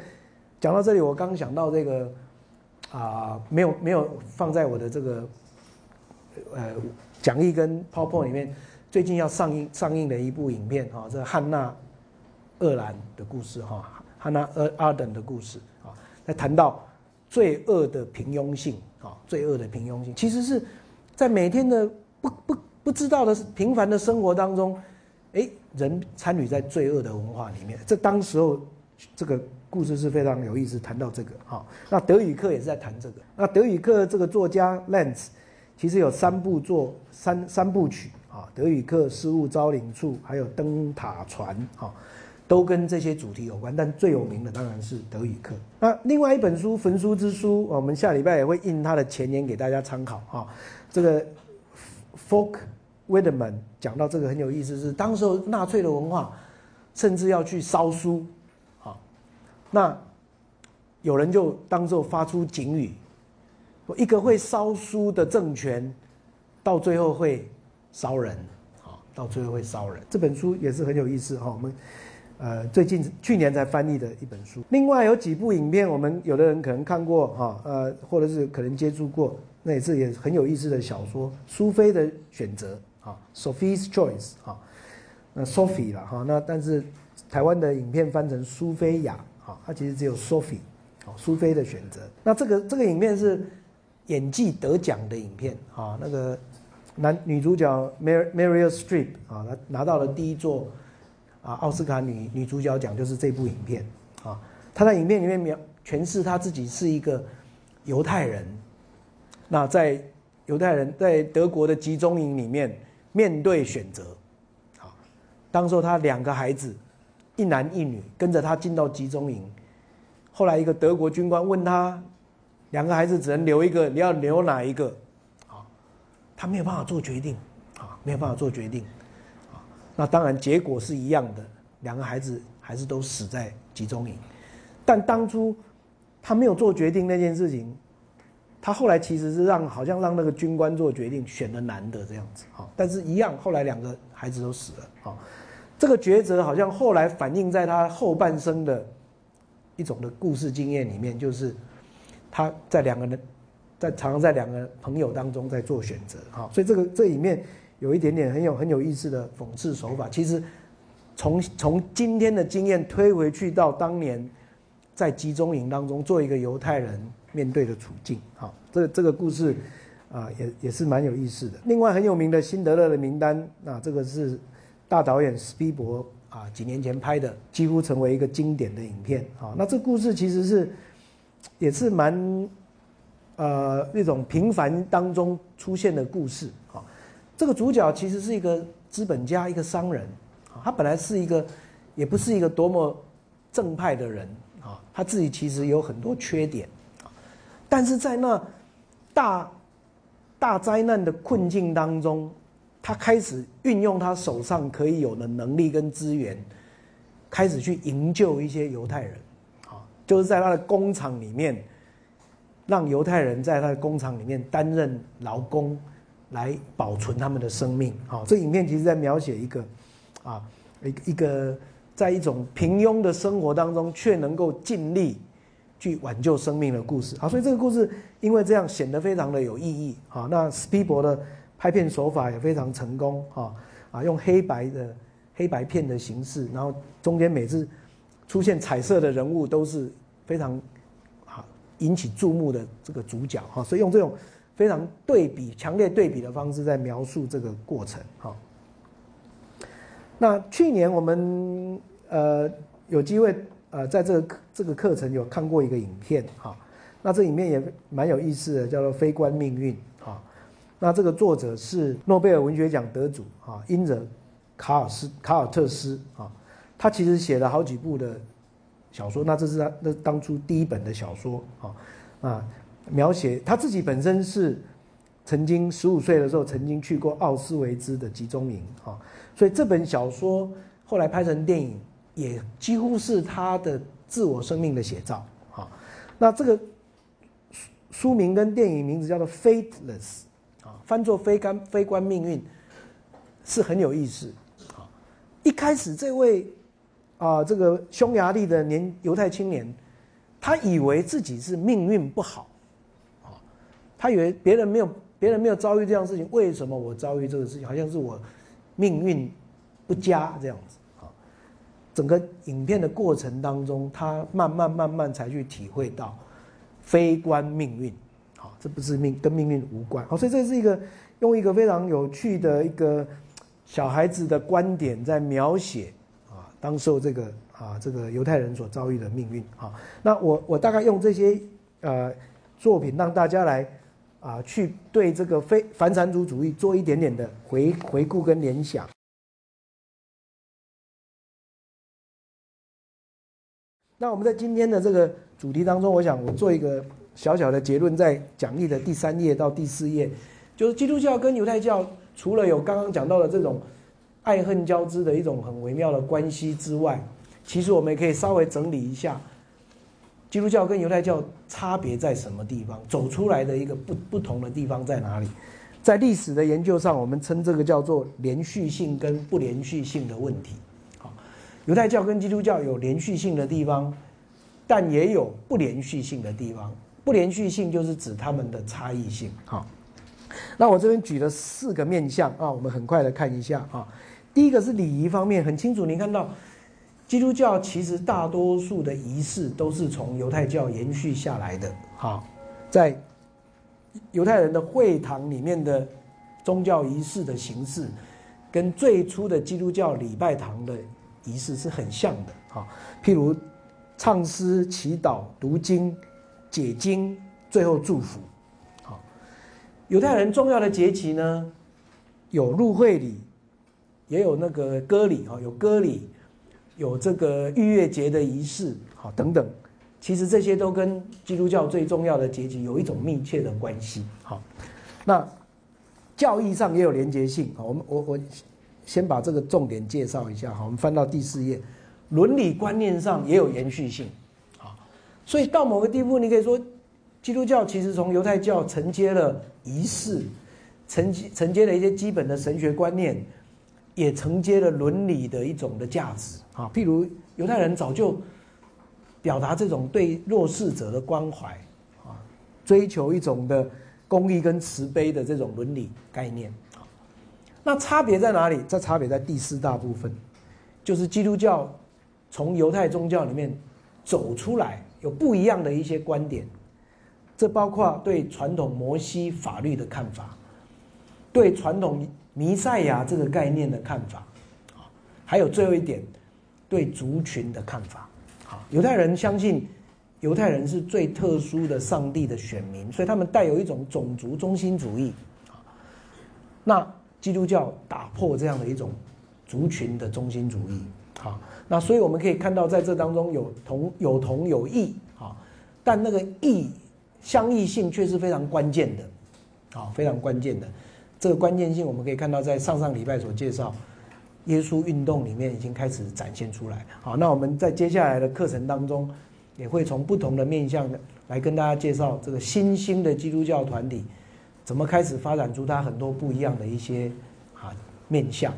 讲到这里，我刚想到这个，啊，没有没有放在我的这个，呃，讲义跟 PowerPoint 里面，最近要上映上映的一部影片哈，这汉娜·厄兰的故事哈，汉娜·厄阿登的故事啊，在谈到罪恶的平庸性啊，罪恶的平庸性，其实是在每天的不不不知道的平凡的生活当中，哎，人参与在罪恶的文化里面，这当时候这个。故事是非常有意思，谈到这个哈，那德语课也是在谈这个。那德语课这个作家 Lenz，其实有三部作三三部曲啊，德语课、失物招领处，还有灯塔船啊，都跟这些主题有关。但最有名的当然是德语课。那另外一本书《焚书之书》，我们下礼拜也会印它的前言给大家参考哈。这个 Folk Wiedemann 讲到这个很有意思，是当时候纳粹的文化，甚至要去烧书。那有人就当做发出警语，一个会烧书的政权，到最后会烧人，啊，到最后会烧人。这本书也是很有意思哈，我们呃最近去年才翻译的一本书。另外有几部影片，我们有的人可能看过哈，呃，或者是可能接触过，那也是也很有意思的小说《苏菲的选择》啊，《Sophie's Choice》啊，那 Sophie 了哈，那但是台湾的影片翻成苏菲亚。啊，他其实只有 Sophie，哦，苏菲的选择。那这个这个影片是演技得奖的影片啊，那个男女主角 Mar Meryl Streep 啊，她拿到了第一座啊奥斯卡女女主角奖，就是这部影片啊。她在影片里面描诠释她自己是一个犹太人，那在犹太人在德国的集中营里面面对选择，啊，当时候他两个孩子。一男一女跟着他进到集中营，后来一个德国军官问他，两个孩子只能留一个，你要留哪一个？啊，他没有办法做决定，啊，没有办法做决定，啊，那当然结果是一样的，两个孩子还是都死在集中营，但当初他没有做决定那件事情，他后来其实是让好像让那个军官做决定，选了男的这样子，啊，但是一样，后来两个孩子都死了，啊。这个抉择好像后来反映在他后半生的一种的故事经验里面，就是他在两个人，在常常在两个朋友当中在做选择，哈，所以这个这里面有一点点很有很有意思的讽刺手法。其实从从今天的经验推回去到当年在集中营当中做一个犹太人面对的处境，哈，这这个故事啊也也是蛮有意思的。另外很有名的辛德勒的名单，那这个是。大导演斯皮伯啊，几年前拍的，几乎成为一个经典的影片啊。那这故事其实是，也是蛮，呃，那种平凡当中出现的故事啊。这个主角其实是一个资本家，一个商人，啊，他本来是一个，也不是一个多么正派的人，啊，他自己其实有很多缺点，但是在那大大灾难的困境当中，他开始运用他手上可以有的能力跟资源，开始去营救一些犹太人，啊，就是在他的工厂里面。让犹太人在他的工厂里面担任劳工，来保存他们的生命。好，这影片其实在描写一个，啊，一一个在一种平庸的生活当中，却能够尽力去挽救生命的故事。啊，所以这个故事因为这样显得非常的有意义。啊，那斯皮伯的拍片手法也非常成功。哈，啊，用黑白的黑白片的形式，然后中间每次出现彩色的人物都是非常啊。引起注目的这个主角哈，所以用这种非常对比、强烈对比的方式在描述这个过程哈。那去年我们呃有机会呃在这个这个课程有看过一个影片哈，那这影片也蛮有意思的，叫做《非观命运》。那这个作者是诺贝尔文学奖得主啊，因者卡尔斯卡尔特斯啊，他其实写了好几部的。小说，那这是他那当初第一本的小说啊啊，描写他自己本身是曾经十五岁的时候曾经去过奥斯维兹的集中营啊，所以这本小说后来拍成电影，也几乎是他的自我生命的写照啊。那这个书书名跟电影名字叫做《Fateless》，翻作《非干非官命运》，是很有意思啊。一开始这位。啊，这个匈牙利的年犹太青年，他以为自己是命运不好，啊，他以为别人没有别人没有遭遇这样事情，为什么我遭遇这个事情？好像是我命运不佳这样子啊。整个影片的过程当中，他慢慢慢慢才去体会到非官命运，这不是命跟命运无关，好，所以这是一个用一个非常有趣的一个小孩子的观点在描写啊。当受这个啊，这个犹太人所遭遇的命运啊，那我我大概用这些呃作品让大家来啊去对这个非反产主主义做一点点的回回顾跟联想。那我们在今天的这个主题当中，我想我做一个小小的结论，在讲义的第三页到第四页，就是基督教跟犹太教除了有刚刚讲到的这种。爱恨交织的一种很微妙的关系之外，其实我们也可以稍微整理一下，基督教跟犹太教差别在什么地方，走出来的一个不不同的地方在哪里？在历史的研究上，我们称这个叫做连续性跟不连续性的问题。好，犹太教跟基督教有连续性的地方，但也有不连续性的地方。不连续性就是指他们的差异性。好，那我这边举了四个面相啊，我们很快的看一下啊。第一个是礼仪方面很清楚，你看到基督教其实大多数的仪式都是从犹太教延续下来的。好，在犹太人的会堂里面的宗教仪式的形式，跟最初的基督教礼拜堂的仪式是很像的。好，譬如唱诗、祈祷、读经、解经，最后祝福。好，犹太人重要的节期呢，有入会礼。也有那个割礼哈，有割礼，有这个逾越节的仪式，好等等，其实这些都跟基督教最重要的节期有一种密切的关系。好，那教义上也有连结性。好，我们我我先把这个重点介绍一下。好，我们翻到第四页，伦理观念上也有延续性。所以到某个地步，你可以说，基督教其实从犹太教承接了仪式，承接承接了一些基本的神学观念。也承接了伦理的一种的价值啊，譬如犹太人早就表达这种对弱势者的关怀啊，追求一种的公义跟慈悲的这种伦理概念啊。那差别在哪里？这差别在第四大部分，就是基督教从犹太宗教里面走出来，有不一样的一些观点。这包括对传统摩西法律的看法，对传统。弥赛亚这个概念的看法，啊，还有最后一点，对族群的看法，啊，犹太人相信犹太人是最特殊的上帝的选民，所以他们带有一种种族中心主义，啊，那基督教打破这样的一种族群的中心主义。好，那所以我们可以看到，在这当中有同有同有异，啊，但那个异相异性却是非常关键的，好，非常关键的。这个关键性我们可以看到，在上上礼拜所介绍耶稣运动里面已经开始展现出来。好，那我们在接下来的课程当中，也会从不同的面向来跟大家介绍这个新兴的基督教团体怎么开始发展出它很多不一样的一些啊面向。